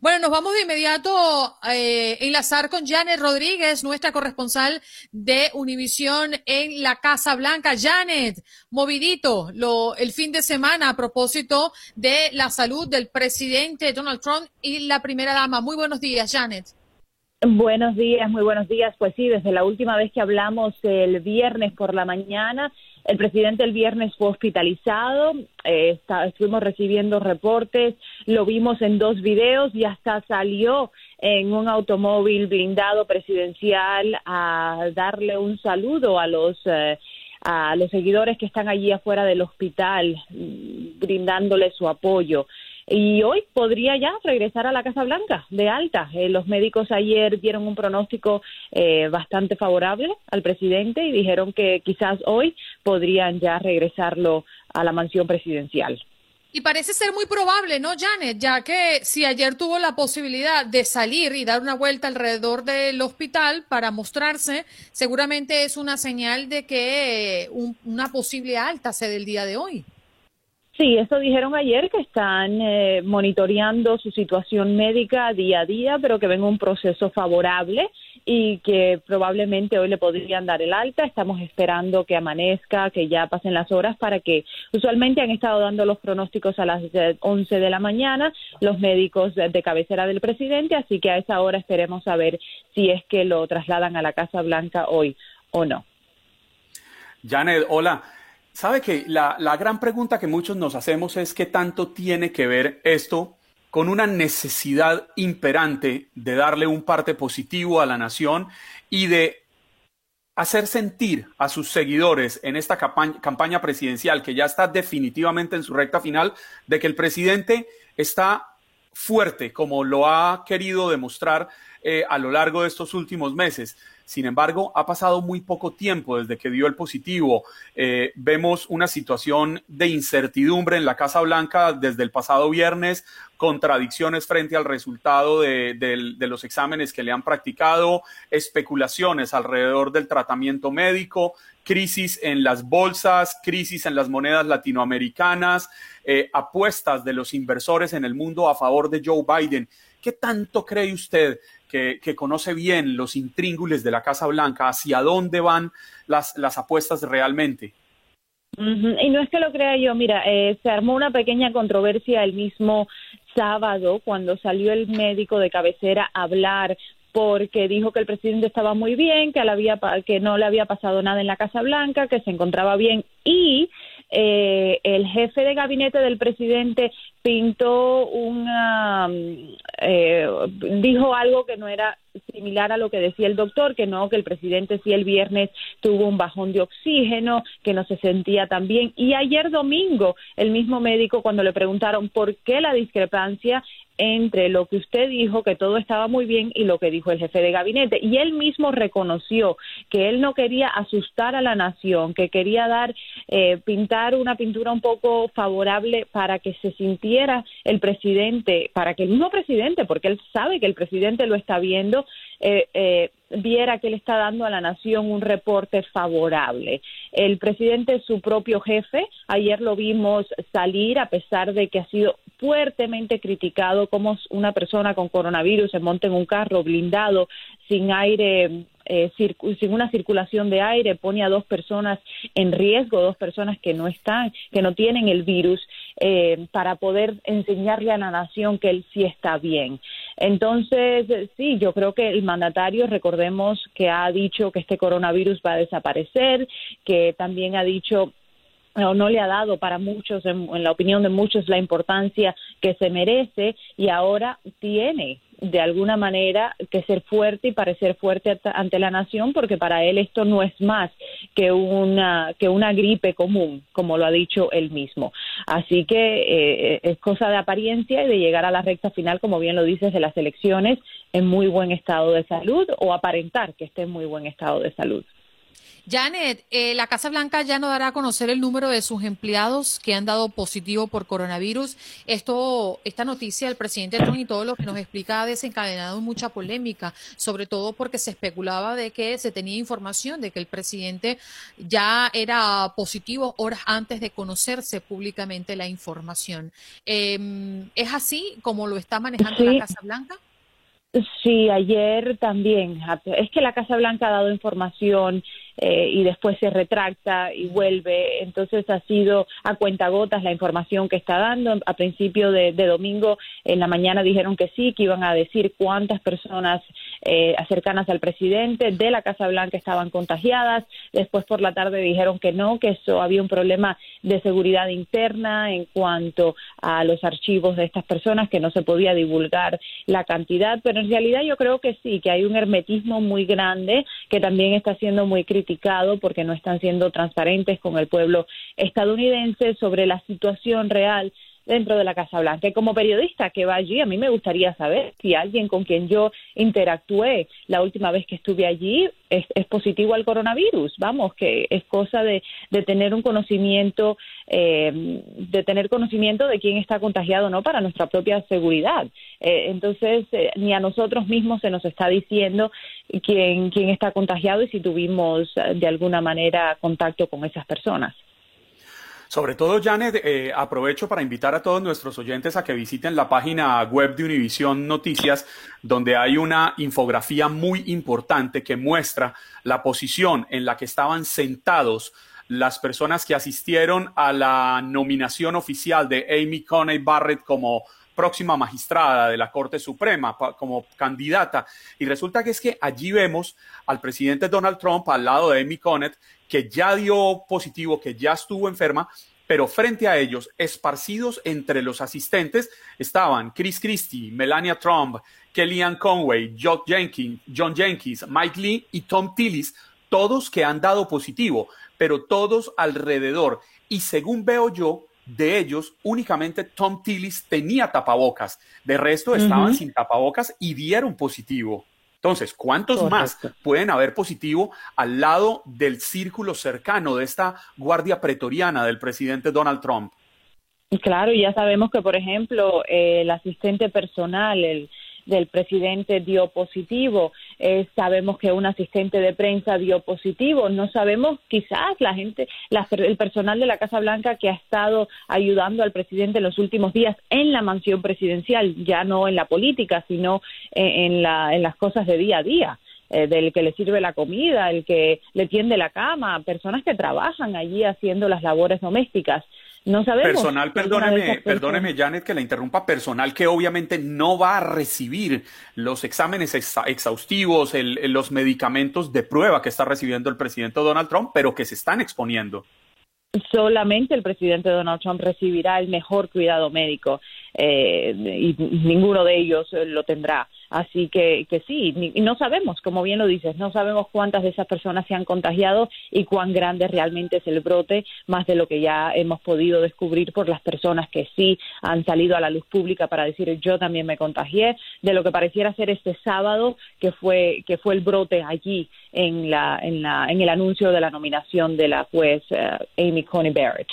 [SPEAKER 1] Bueno, nos vamos de inmediato a eh, enlazar con Janet Rodríguez, nuestra corresponsal de Univisión en la Casa Blanca. Janet, movidito lo, el fin de semana a propósito de la salud del presidente Donald Trump y la primera dama. Muy buenos días, Janet.
[SPEAKER 10] Buenos días, muy buenos días. Pues sí, desde la última vez que hablamos el viernes por la mañana, el presidente el viernes fue hospitalizado, eh, estuvimos recibiendo reportes, lo vimos en dos videos y hasta salió en un automóvil blindado presidencial a darle un saludo a los eh, a los seguidores que están allí afuera del hospital, mm, brindándole su apoyo y hoy podría ya regresar a la Casa Blanca de alta. Eh, los médicos ayer dieron un pronóstico eh, bastante favorable al presidente y dijeron que quizás hoy podrían ya regresarlo a la mansión presidencial.
[SPEAKER 1] Y parece ser muy probable, ¿no, Janet? Ya que si ayer tuvo la posibilidad de salir y dar una vuelta alrededor del hospital para mostrarse, seguramente es una señal de que una posible alta sea del día de hoy.
[SPEAKER 10] Sí, eso dijeron ayer que están eh, monitoreando su situación médica día a día, pero que ven un proceso favorable y que probablemente hoy le podrían dar el alta. Estamos esperando que amanezca, que ya pasen las horas para que usualmente han estado dando los pronósticos a las 11 de la mañana los médicos de cabecera del presidente, así que a esa hora esperemos saber si es que lo trasladan a la Casa Blanca hoy o no.
[SPEAKER 11] Janet, hola. Sabe que la, gran pregunta que muchos nos hacemos es qué tanto tiene que ver esto con una necesidad imperante de darle un parte positivo a la nación y de hacer sentir a sus seguidores en esta campaña, presidencial, que ya está definitivamente en su recta final, de que el presidente está fuerte, como lo ha querido demostrar eh, a lo largo de estos últimos meses. Sin embargo, ha pasado muy poco tiempo desde que dio el positivo. Eh, vemos una situación de incertidumbre en la Casa Blanca desde el pasado viernes, contradicciones frente al resultado de, los exámenes que le han practicado, especulaciones alrededor del tratamiento médico, crisis en las bolsas, crisis en las monedas latinoamericanas, eh, apuestas de los inversores en el mundo a favor de Joe Biden. ¿Qué tanto cree usted que, conoce bien los intríngules de la Casa Blanca, hacia dónde van las, las apuestas realmente.
[SPEAKER 10] Y no es que lo crea yo, mira, eh, se armó una pequeña controversia el mismo sábado cuando salió el médico de cabecera a hablar porque dijo que el presidente estaba muy bien, que, había, que no le había pasado nada en la Casa Blanca, que se encontraba bien y eh, el jefe de gabinete del presidente pintó una, eh, dijo algo que no era similar a lo que decía el doctor, que no, que el presidente sí el viernes tuvo un bajón de oxígeno, que no se sentía tan bien. Y ayer domingo, el mismo médico, cuando le preguntaron por qué la discrepancia entre lo que usted dijo, que todo estaba muy bien, y lo que dijo el jefe de gabinete. Y él mismo reconoció que él no quería asustar a la nación, que quería dar, eh, pintar una pintura un poco favorable para que se sintiera el presidente, para que el mismo presidente, porque él sabe que el presidente lo está viendo, eh, eh, viera que le está dando a la nación un reporte favorable. El presidente es su propio jefe. Ayer lo vimos salir a pesar de que ha sido fuertemente criticado como una persona con coronavirus se monta en un carro blindado sin aire eh, sin una circulación de aire pone a dos personas en riesgo, dos personas que no están, que no tienen el virus, eh, para poder enseñarle a la nación que él sí está bien. Entonces, sí, yo creo que el mandatario, recordemos que ha dicho que este coronavirus va a desaparecer, que también ha dicho o no le ha dado para muchos, en, la opinión de muchos, la importancia que se merece y ahora tiene de alguna manera que ser fuerte y parecer fuerte ante la nación porque para él esto no es más que una que una gripe común como lo ha dicho él mismo. Así que eh, es cosa de apariencia y de llegar a la recta final como bien lo dices de las elecciones en muy buen estado de salud o aparentar que esté en muy buen estado de salud
[SPEAKER 1] Janet, eh, la Casa Blanca ya no dará a conocer el número de sus empleados que han dado positivo por coronavirus. Esto, esta noticia del presidente Trump y todo lo que nos explica ha desencadenado mucha polémica, sobre todo porque se especulaba de que se tenía información de que el presidente ya era positivo horas antes de conocerse públicamente la información. Em, ¿Es así como lo está manejando la Casa Blanca?
[SPEAKER 10] Sí, ayer también. Es que la Casa Blanca ha dado información eh, y después se retracta y vuelve. Entonces ha sido a cuentagotas la información que está dando. A principio de, domingo en la mañana dijeron que sí, que iban a decir cuántas personas eh, cercanas al presidente de la Casa Blanca estaban contagiadas. Después por la tarde dijeron que no, que eso había un problema de seguridad interna en cuanto a los archivos de estas personas, que no se podía divulgar la cantidad. Pero en realidad yo creo que sí, que hay un hermetismo muy grande que también está siendo muy crítico porque no están siendo transparentes con el pueblo estadounidense sobre la situación real dentro de la Casa Blanca. Y como periodista que va allí, a mí me gustaría saber si alguien con quien yo interactué la última vez que estuve allí es, positivo al coronavirus. Vamos, que es cosa de, tener un conocimiento, eh, de tener conocimiento de quién está contagiado o no para nuestra propia seguridad. Eh, entonces, eh, ni a nosotros mismos se nos está diciendo quién, quién está contagiado y si tuvimos de alguna manera contacto con esas personas.
[SPEAKER 11] Sobre todo, Janet, eh, aprovecho para invitar a todos nuestros oyentes a que visiten la página web de Univisión Noticias, donde hay una infografía muy importante que muestra la posición en la que estaban sentados las personas que asistieron a la nominación oficial de Amy Coney Barrett como próxima magistrada de la Corte Suprema como candidata. Y resulta que es que allí vemos al presidente Donald Trump al lado de Amy Coney, que ya dio positivo, que ya estuvo enferma, pero frente a ellos, esparcidos entre los asistentes, estaban Chris Christie, Melania Trump, Kellyanne Conway, John Jenkins, John Jenkins, Mike Lee y Tom Tillis, todos que han dado positivo, pero todos alrededor. Y según veo yo, de ellos, únicamente Tom Tillis tenía tapabocas. De resto, estaban sin tapabocas y dieron positivo. Entonces, ¿cuántos más pueden haber positivo al lado del círculo cercano de esta guardia pretoriana del presidente Donald Trump?
[SPEAKER 10] Claro, ya sabemos que, por ejemplo, el asistente personal, el del presidente dio positivo, eh, sabemos que un asistente de prensa dio positivo, no sabemos quizás la gente, el personal de la Casa Blanca que ha estado ayudando al presidente en los últimos días en la mansión presidencial, ya no en la política, sino en, la, en las cosas de día a día. Eh, del que le sirve la comida, el que le tiende la cama, personas que trabajan allí haciendo las labores domésticas. No sabemos.
[SPEAKER 11] Personal, perdóneme, perdóneme, Janet, que la interrumpa. Personal que obviamente no va a recibir los exámenes exhaustivos, los medicamentos de prueba que está recibiendo el presidente Donald Trump, pero que se están exponiendo.
[SPEAKER 10] Solamente el presidente Donald Trump recibirá el mejor cuidado médico eh, y ninguno de ellos lo tendrá. Así que, que sí, y no sabemos, como bien lo dices, no sabemos cuántas de esas personas se han contagiado y cuán grande realmente es el brote, más de lo que ya hemos podido descubrir por las personas que sí han salido a la luz pública para decir yo también me contagié, de lo que pareciera ser este sábado que fue, que fue el brote allí en, la, en, la, en el anuncio de la nominación de la juez eh, Amy Coney Barrett.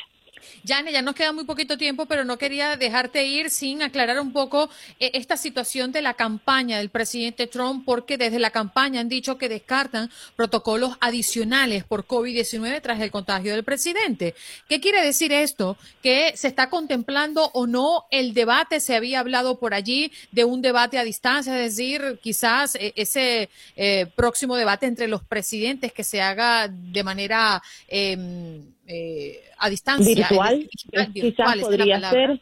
[SPEAKER 1] Jane, ya nos queda muy poquito tiempo, pero no quería dejarte ir sin aclarar un poco eh, esta situación de la campaña del presidente Trump, porque desde la campaña han dicho que descartan protocolos adicionales por COVID-19 tras el contagio del presidente. ¿Qué quiere decir esto? Que se está contemplando o no el debate, se había hablado por allí de un debate a distancia, es decir, quizás eh, ese eh, próximo debate entre los presidentes que se haga de manera em, eh, a distancia.
[SPEAKER 10] Virtual, quizás podría ser.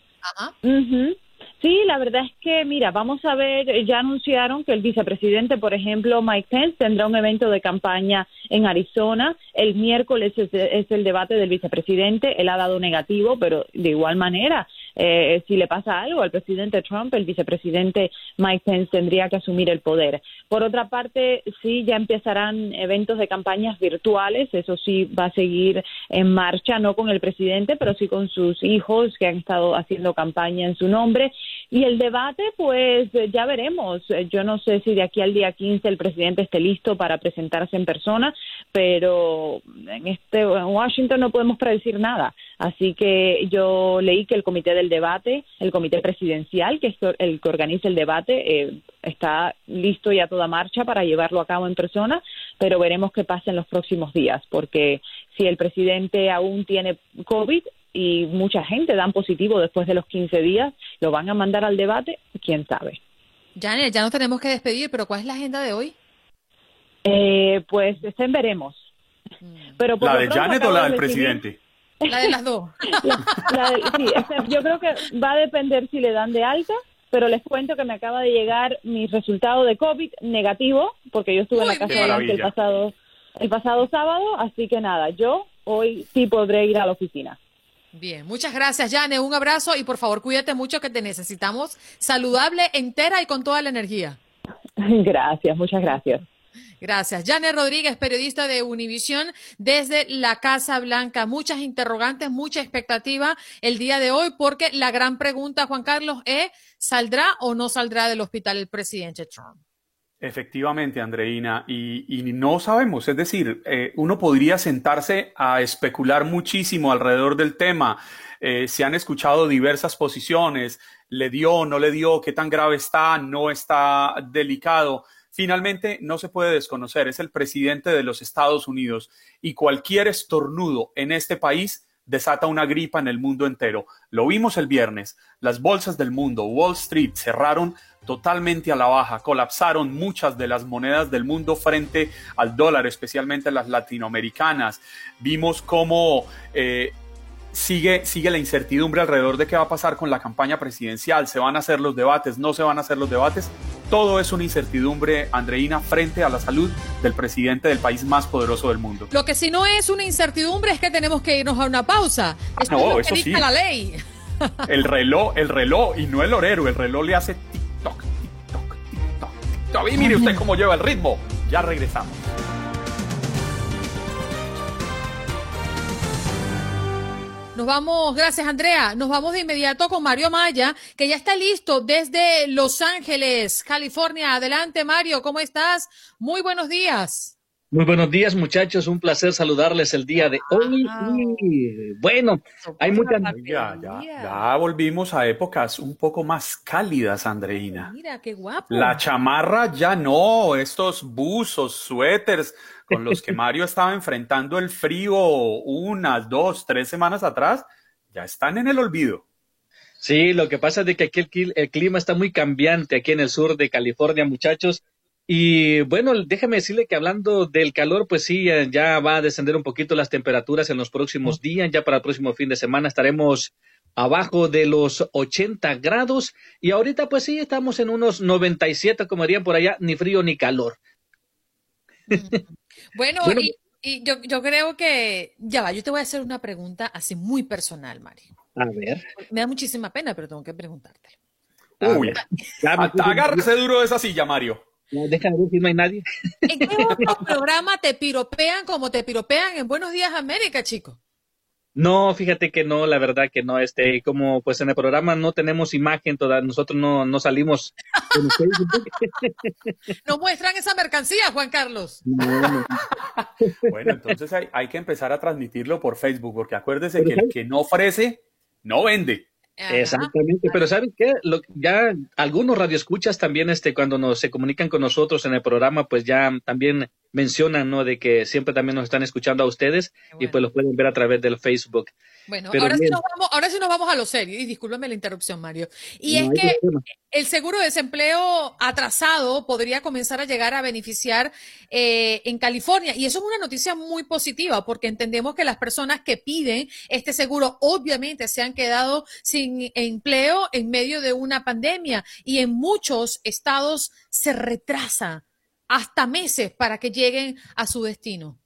[SPEAKER 10] Sí, la verdad es que, mira, vamos a ver, ya anunciaron que el vicepresidente, por ejemplo, Mike Pence, tendrá un evento de campaña en Arizona. El miércoles es, el debate del vicepresidente. Él ha dado negativo, pero de igual manera eh, si le pasa algo al presidente Trump, el vicepresidente Mike Pence tendría que asumir el poder. Por otra parte, sí, ya empezarán eventos de campañas virtuales, eso sí va a seguir en marcha, no con el presidente, pero sí con sus hijos que han estado haciendo campaña en su nombre. Y el debate, pues ya veremos. Yo no sé si de aquí al día 15 el presidente esté listo para presentarse en persona, pero en este en Washington no podemos predecir nada. Así que yo leí que el comité del debate, el comité presidencial, que es el que organiza el debate, eh, está listo y a toda marcha para llevarlo a cabo en persona, pero veremos qué pasa en los próximos días, porque si el presidente aún tiene COVID, y mucha gente dan positivo después de los 15 días, lo van a mandar al debate, quién sabe.
[SPEAKER 1] Janet, ya nos tenemos que despedir, pero ¿cuál es la agenda de hoy?
[SPEAKER 10] Eh, pues estén veremos.
[SPEAKER 11] Mm. Pero ¿La de Janet o la del presidente?
[SPEAKER 1] La de las dos.
[SPEAKER 10] sí, yo creo que va a depender si le dan de alta, pero les cuento que me acaba de llegar mi resultado de COVID negativo, porque yo estuve en la casa el pasado, el pasado sábado, así que nada, yo hoy sí podré ir a la oficina.
[SPEAKER 1] Bien, muchas gracias, Jane. Un abrazo y por favor cuídate mucho que te necesitamos saludable, entera y con toda la energía.
[SPEAKER 10] Gracias, muchas gracias.
[SPEAKER 1] Gracias. Jane Rodríguez, periodista de Univisión desde la Casa Blanca. Muchas interrogantes, mucha expectativa el día de hoy porque la gran pregunta, Juan Carlos, es, ¿saldrá o no saldrá del hospital el presidente Trump?
[SPEAKER 11] Efectivamente, Andreina, y, no sabemos, es decir, eh, uno podría sentarse a especular muchísimo alrededor del tema. Eh, se han escuchado diversas posiciones, le dio, no le dio, qué tan grave está, no está delicado. Finalmente, no se puede desconocer, es el presidente de los Estados Unidos y cualquier estornudo en este país desata una gripa en el mundo entero. Lo vimos el viernes, las bolsas del mundo, Wall Street cerraron totalmente a la baja, colapsaron muchas de las monedas del mundo frente al dólar, especialmente las latinoamericanas. Vimos cómo eh, sigue, sigue la incertidumbre alrededor de qué va a pasar con la campaña presidencial, se van a hacer los debates, no se van a hacer los debates. Todo es una incertidumbre, Andreina, frente a la salud del presidente del país más poderoso del mundo.
[SPEAKER 1] Lo que si no es una incertidumbre es que tenemos que irnos a una pausa.
[SPEAKER 11] Ah, no, eso sí.
[SPEAKER 1] la ley.
[SPEAKER 11] El reloj, el reloj, y no el horero, el reloj le hace y mire usted cómo lleva el ritmo. Ya regresamos.
[SPEAKER 1] Nos vamos, gracias Andrea. Nos vamos de inmediato con Mario Maya, que ya está listo desde Los Ángeles, California. Adelante Mario, ¿cómo estás? Muy buenos días.
[SPEAKER 12] Muy buenos días, muchachos. Un placer saludarles el día de hoy. bueno, hay muchas.
[SPEAKER 11] Ya, ya, ya volvimos a épocas un poco más cálidas, Andreina.
[SPEAKER 1] Mira, qué guapo.
[SPEAKER 11] La chamarra ya no, estos buzos, suéteres con los que Mario estaba enfrentando el frío unas, dos, tres semanas atrás, ya están en el olvido.
[SPEAKER 12] Sí, lo que pasa es que aquí el clima está muy cambiante aquí en el sur de California, muchachos. Y bueno, déjame decirle que hablando del calor, pues sí, ya va a descender un poquito las temperaturas en los próximos días. Ya para el próximo fin de semana estaremos abajo de los 80 grados. Y ahorita, pues sí, estamos en unos 97, como dirían por allá, ni frío ni calor.
[SPEAKER 1] Bueno, y, yo, yo, creo que, ya va, yo te voy a hacer una pregunta así muy personal, Mari.
[SPEAKER 12] A ver.
[SPEAKER 1] Me da muchísima pena, pero tengo que preguntarte.
[SPEAKER 11] Uy, agárrese duro de esa silla, Mario.
[SPEAKER 12] No, déjame ver si no hay nadie.
[SPEAKER 1] ¿En qué otro programa te piropean como te piropean en Buenos Días América, chico?
[SPEAKER 12] No, fíjate que no, la verdad que no, este, como pues en el programa no tenemos imagen, toda, nosotros no, no salimos.
[SPEAKER 1] no muestran esa mercancía, Juan Carlos.
[SPEAKER 11] bueno, entonces hay, hay, que empezar a transmitirlo por Facebook, porque acuérdese que el que no ofrece, no vende.
[SPEAKER 12] Exactamente, pero ¿saben qué? ya algunos radioescuchas también, este, cuando nos, se comunican con nosotros en el programa, pues ya también mencionan, ¿no? De que siempre también nos están escuchando a ustedes y pues los pueden ver a través del Facebook.
[SPEAKER 1] Bueno, ahora sí, nos vamos, ahora sí nos vamos a lo serio, y discúlpeme la interrupción, Mario. Y es que el seguro de desempleo atrasado podría comenzar a llegar a beneficiar eh, en California, y eso es una noticia muy positiva, porque entendemos que las personas que piden este seguro obviamente se han quedado sin empleo en medio de una pandemia, y en muchos estados se retrasa hasta meses para que lleguen a su destino.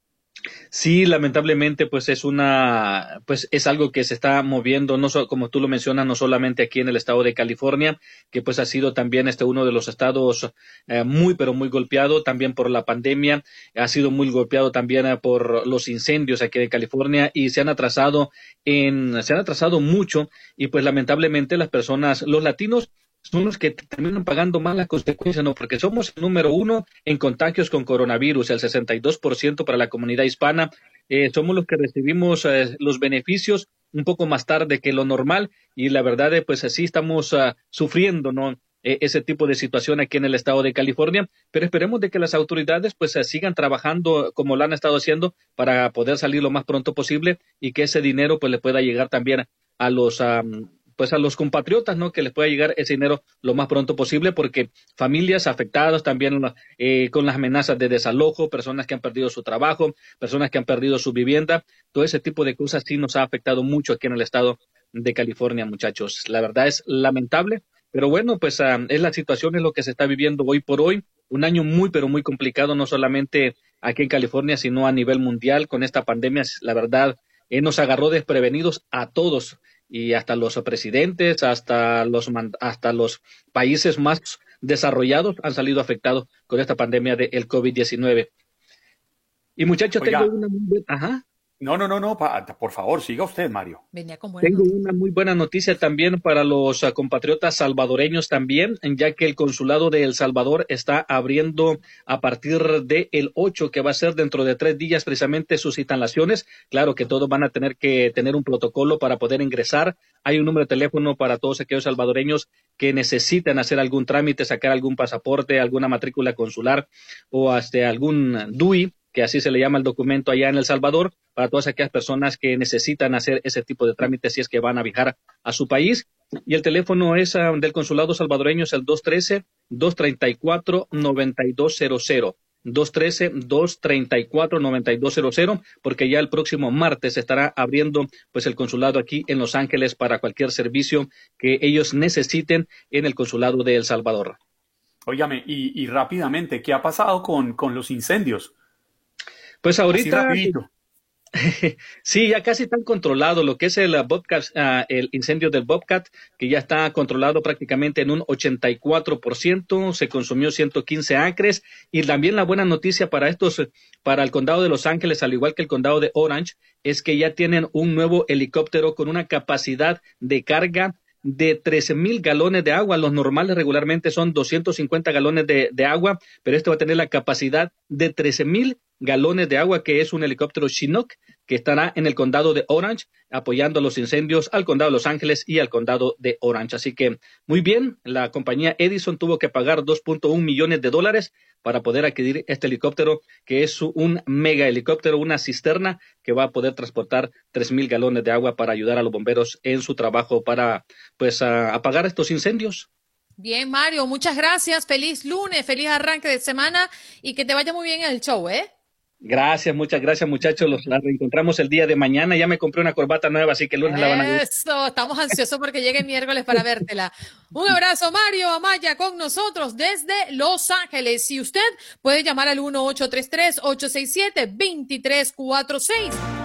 [SPEAKER 12] Sí, lamentablemente, pues es una, pues es algo que se está moviendo, no como tú lo mencionas, no solamente aquí en el estado de California, que pues ha sido también este uno de los estados eh, muy, pero muy golpeado también por la pandemia, ha sido muy golpeado también eh, por los incendios aquí en California y se han atrasado en, se han atrasado mucho y pues lamentablemente las personas, los latinos son los que terminan pagando más las consecuencias, ¿no? Porque somos el número uno en contagios con coronavirus, el 62% para la comunidad hispana. Eh, somos los que recibimos eh, los beneficios un poco más tarde que lo normal y la verdad, es pues así estamos uh, sufriendo, ¿no? E, ese tipo de situación aquí en el estado de California, pero esperemos de que las autoridades pues sigan trabajando como lo han estado haciendo para poder salir lo más pronto posible y que ese dinero pues le pueda llegar también a los pues a los compatriotas, ¿no? Que les pueda llegar ese dinero lo más pronto posible, porque familias afectadas también eh, con las amenazas de desalojo, personas que han perdido su trabajo, personas que han perdido su vivienda, todo ese tipo de cosas sí nos ha afectado mucho aquí en el estado de California, muchachos. La verdad es lamentable, pero bueno, pues ah, es la situación, es lo que se está viviendo hoy por hoy. Un año muy, pero muy complicado, no solamente aquí en California, sino a nivel mundial con esta pandemia. La verdad, eh, nos agarró desprevenidos a todos y hasta los presidentes, hasta los, hasta los países más desarrollados han salido afectados con esta pandemia del COVID-19. Y muchachos, tengo una... Ajá.
[SPEAKER 11] No, no, no, no, por favor, siga usted, Mario.
[SPEAKER 12] Tengo una muy buena noticia también para los ah, compatriotas salvadoreños también, ya que el consulado de El Salvador está abriendo a partir del el 8, que va a ser dentro de tres días precisamente sus instalaciones. Claro que todos van a tener que tener un protocolo para poder ingresar. Hay un número de teléfono para todos aquellos salvadoreños que necesitan hacer algún trámite, sacar algún pasaporte, alguna matrícula consular o hasta algún DUI que así se le llama el documento allá en El Salvador, para todas aquellas personas que necesitan hacer ese tipo de trámites si es que van a viajar a su país. Y el teléfono es ah, del consulado salvadoreño, es el 213-234-9200. 213-234-9200, porque ya el próximo martes estará abriendo pues el consulado aquí en Los Ángeles para cualquier servicio que ellos necesiten en el consulado de El Salvador.
[SPEAKER 11] Óigame, y, rápidamente, ¿qué ha pasado con, con los incendios?
[SPEAKER 12] Pues ahorita. Sí, ya casi están controlado lo que es el, Bobcat, ah, el incendio del Bobcat, que ya está controlado prácticamente en un 84%, se consumió 115 acres y también la buena noticia para estos, para el condado de Los Ángeles, al igual que el condado de Orange, es que ya tienen un nuevo helicóptero con una capacidad de carga de 13 mil galones de agua. Los normales regularmente son 250 galones de, de, agua, pero este va a tener la capacidad de 13 mil galones de agua, que es un helicóptero Chinook, que estará en el condado de Orange, apoyando los incendios al condado de Los Ángeles y al condado de Orange. Así que, muy bien, la compañía Edison tuvo que pagar 2.1 millones de dólares para poder adquirir este helicóptero, que es un mega helicóptero, una cisterna que va a poder transportar tres mil galones de agua para ayudar a los bomberos en su trabajo para, pues, apagar estos incendios.
[SPEAKER 1] Bien, Mario, muchas gracias. Feliz lunes, feliz arranque de semana y que te vaya muy bien el show, ¿eh?
[SPEAKER 12] Gracias, muchas gracias muchachos. Los la reencontramos el día de mañana. Ya me compré una corbata nueva, así que el lunes la van a ver.
[SPEAKER 1] Eso, estamos ansiosos porque llegue miércoles para vértela. Un abrazo, Mario Amaya, con nosotros desde Los Ángeles. Y usted puede llamar al 1-833-867-2346.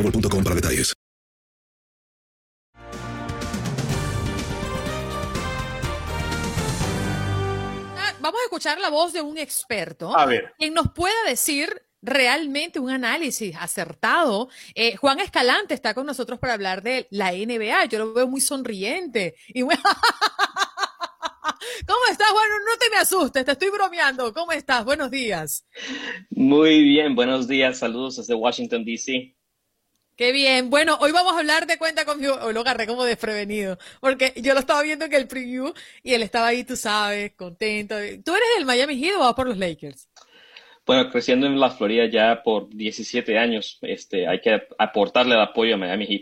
[SPEAKER 13] para detalles.
[SPEAKER 1] Ah, vamos a escuchar la voz de un experto.
[SPEAKER 11] A ver.
[SPEAKER 1] Quien nos pueda decir realmente un análisis acertado. Eh, Juan Escalante está con nosotros para hablar de la NBA. Yo lo veo muy sonriente. Y ¿Cómo estás? Bueno, no te me asustes, te estoy bromeando. ¿Cómo estás? Buenos días.
[SPEAKER 14] Muy bien, buenos días. Saludos desde Washington, D.C.
[SPEAKER 1] Qué bien. Bueno, hoy vamos a hablar de cuenta conmigo. Hoy lo agarré como desprevenido, porque yo lo estaba viendo en el preview y él estaba ahí, tú sabes, contento. ¿Tú eres del Miami Heat o vas por los Lakers?
[SPEAKER 14] Bueno, creciendo en la Florida ya por 17 años, este, hay que aportarle el apoyo a Miami Heat.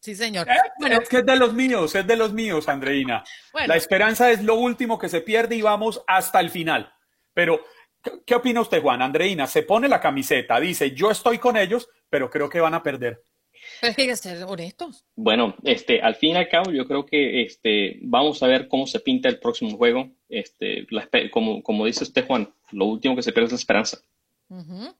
[SPEAKER 1] Sí, señor.
[SPEAKER 11] Bueno, es que es de los míos, es de los míos, Andreina. La esperanza es lo último que se pierde y vamos hasta el final. Pero, ¿qué, opina usted, Juan? Andreina se pone la camiseta, dice, yo estoy con ellos, pero creo que van a perder.
[SPEAKER 1] Pero hay que ser honestos.
[SPEAKER 14] Bueno, este, al fin y al cabo, yo creo que este, vamos a ver cómo se pinta el próximo juego. Este, como, como dice usted, Juan, lo último que se pierde es la esperanza.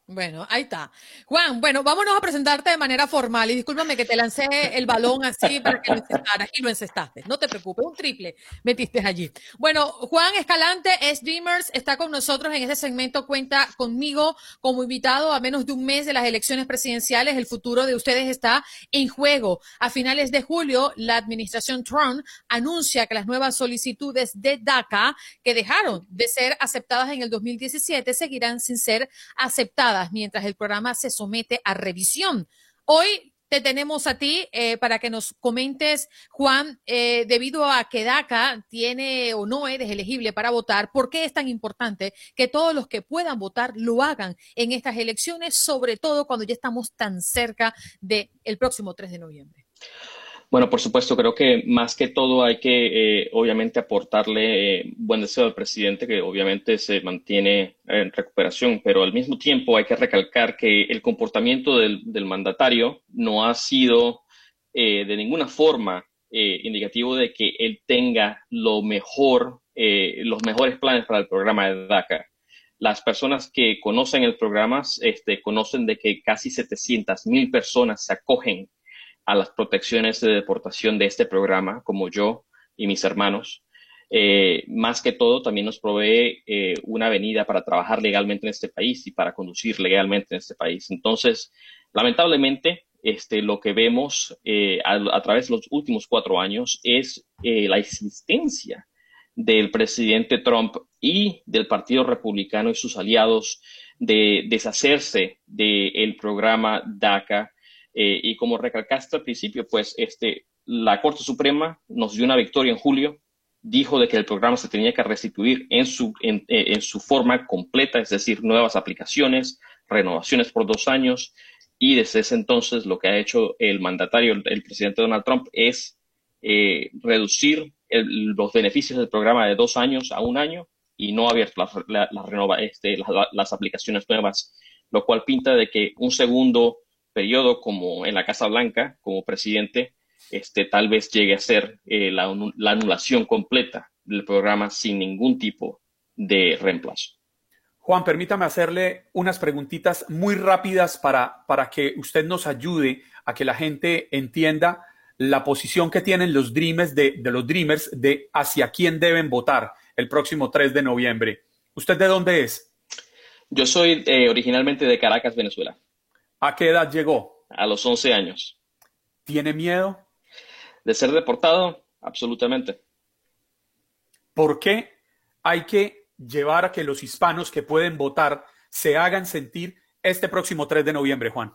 [SPEAKER 1] Bueno, ahí está. Juan, bueno, vámonos a presentarte de manera formal y discúlpame que te lancé el balón así para que lo encestaras y lo encestaste. No te preocupes, un triple metiste allí. Bueno, Juan Escalante es Dreamers, está con nosotros en este segmento, cuenta conmigo como invitado a menos de un mes de las elecciones presidenciales. El futuro de ustedes está en juego. A finales de julio, la administración Trump anuncia que las nuevas solicitudes de DACA que dejaron de ser aceptadas en el 2017 seguirán sin ser aceptadas mientras el programa se somete a revisión. Hoy te tenemos a ti eh, para que nos comentes, Juan, eh, debido a que DACA tiene o no eres elegible para votar, ¿por qué es tan importante que todos los que puedan votar lo hagan en estas elecciones, sobre todo cuando ya estamos tan cerca del próximo 3 de noviembre?
[SPEAKER 14] Bueno, por supuesto, creo que más que todo hay que, eh, obviamente, aportarle eh, buen deseo al presidente, que obviamente se mantiene en recuperación, pero al mismo tiempo hay que recalcar que el comportamiento del, mandatario no ha sido eh, de ninguna forma indicativo de que él tenga lo mejor, los mejores planes para el programa de DACA. Las personas que conocen el programa este, conocen de que casi 700 mil personas se acogen a las protecciones de deportación de este programa, como yo y mis hermanos. Eh, más que todo, también nos provee eh, una avenida para trabajar legalmente en este país y para conducir legalmente en este país. Entonces, lamentablemente, este, lo que vemos eh, a, través de los últimos cuatro años es la existencia del presidente Trump y del Partido Republicano y sus aliados de deshacerse del programa DACA eh, y como recalcaste al principio, pues este, la Corte Suprema nos dio una victoria en julio, dijo de que el programa se tenía que restituir en su, en, eh, su forma completa, es decir, nuevas aplicaciones, renovaciones por dos años, y desde ese entonces lo que ha hecho el mandatario, el, presidente Donald Trump, es eh, reducir los beneficios del programa de dos años a un año y no ha abierto este, las aplicaciones nuevas, lo cual pinta de que un segundo periodo como en la Casa Blanca, como presidente, este, tal vez llegue a ser eh, la, anulación completa del programa sin ningún tipo de reemplazo.
[SPEAKER 11] Juan, permítame hacerle unas preguntitas muy rápidas para, para que usted nos ayude a que la gente entienda la posición que tienen los Dreamers de, de los Dreamers de hacia quién deben votar el próximo 3 de noviembre. ¿Usted de dónde es?
[SPEAKER 14] Yo soy eh, originalmente de Caracas, Venezuela.
[SPEAKER 11] ¿A qué edad llegó?
[SPEAKER 14] A los 11 años.
[SPEAKER 11] ¿Tiene miedo?
[SPEAKER 14] De ser deportado, absolutamente.
[SPEAKER 11] ¿Por qué hay que llevar a que los hispanos que pueden votar se hagan sentir este próximo 3 de noviembre, Juan?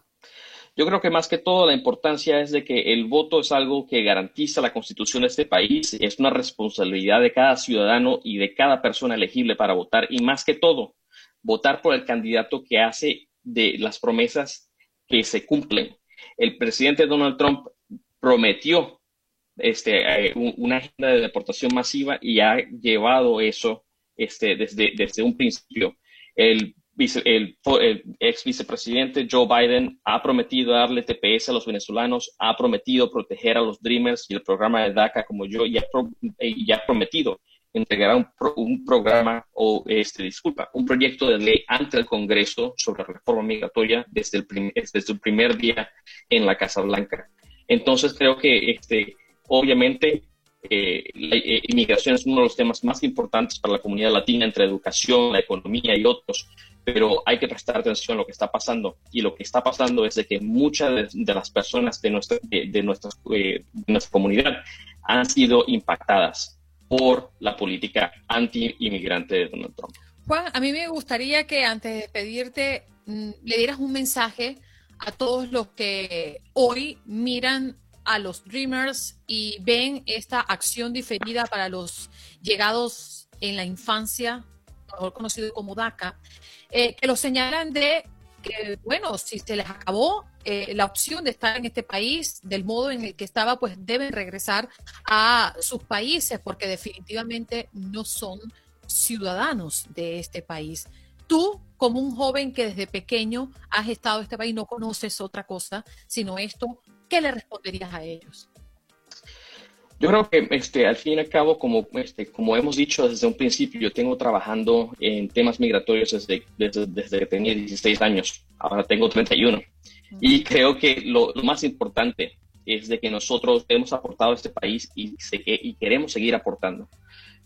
[SPEAKER 14] Yo creo que más que todo la importancia es de que el voto es algo que garantiza la constitución de este país, es una responsabilidad de cada ciudadano y de cada persona elegible para votar y más que todo, votar por el candidato que hace de las promesas que se cumplen. El presidente Donald Trump prometió este, eh, una agenda de deportación masiva y ha llevado eso este, desde, un principio. El, el, ex vicepresidente Joe Biden ha prometido darle TPS a los venezolanos, ha prometido proteger a los Dreamers y el programa de DACA como yo, y y ha prometido entregará un, un, programa o, este, disculpa, un proyecto de ley ante el Congreso sobre reforma migratoria desde el, desde el primer día en la Casa Blanca. Entonces creo que, este, obviamente, eh, la eh, inmigración es uno de los temas más importantes para la comunidad latina entre educación, la economía y otros, pero hay que prestar atención a lo que está pasando. Y lo que está pasando es de que muchas de, las personas de nuestra, de, nuestra, eh, de nuestra comunidad han sido impactadas por la política anti-inmigrante de Donald Trump.
[SPEAKER 1] Juan, a mí me gustaría que antes de pedirte mm, le dieras un mensaje a todos los que hoy miran a los Dreamers y ven esta acción diferida para los llegados en la infancia, mejor conocido como DACA, eh, que lo señalan de que, bueno, si se les acabó eh, la opción de estar en este país del modo en el que estaba, pues deben regresar a sus países porque definitivamente no son ciudadanos de este país. Tú, como un joven que desde pequeño has estado en este país, no conoces otra cosa sino esto, ¿qué le responderías a ellos?
[SPEAKER 14] Yo creo que este, al fin y al cabo, como, este, como hemos dicho desde un principio, yo tengo trabajando en temas migratorios desde, desde, que tenía 16 años, ahora tengo 31. Y creo que lo, más importante es de que nosotros hemos aportado a este país y, y queremos seguir aportando,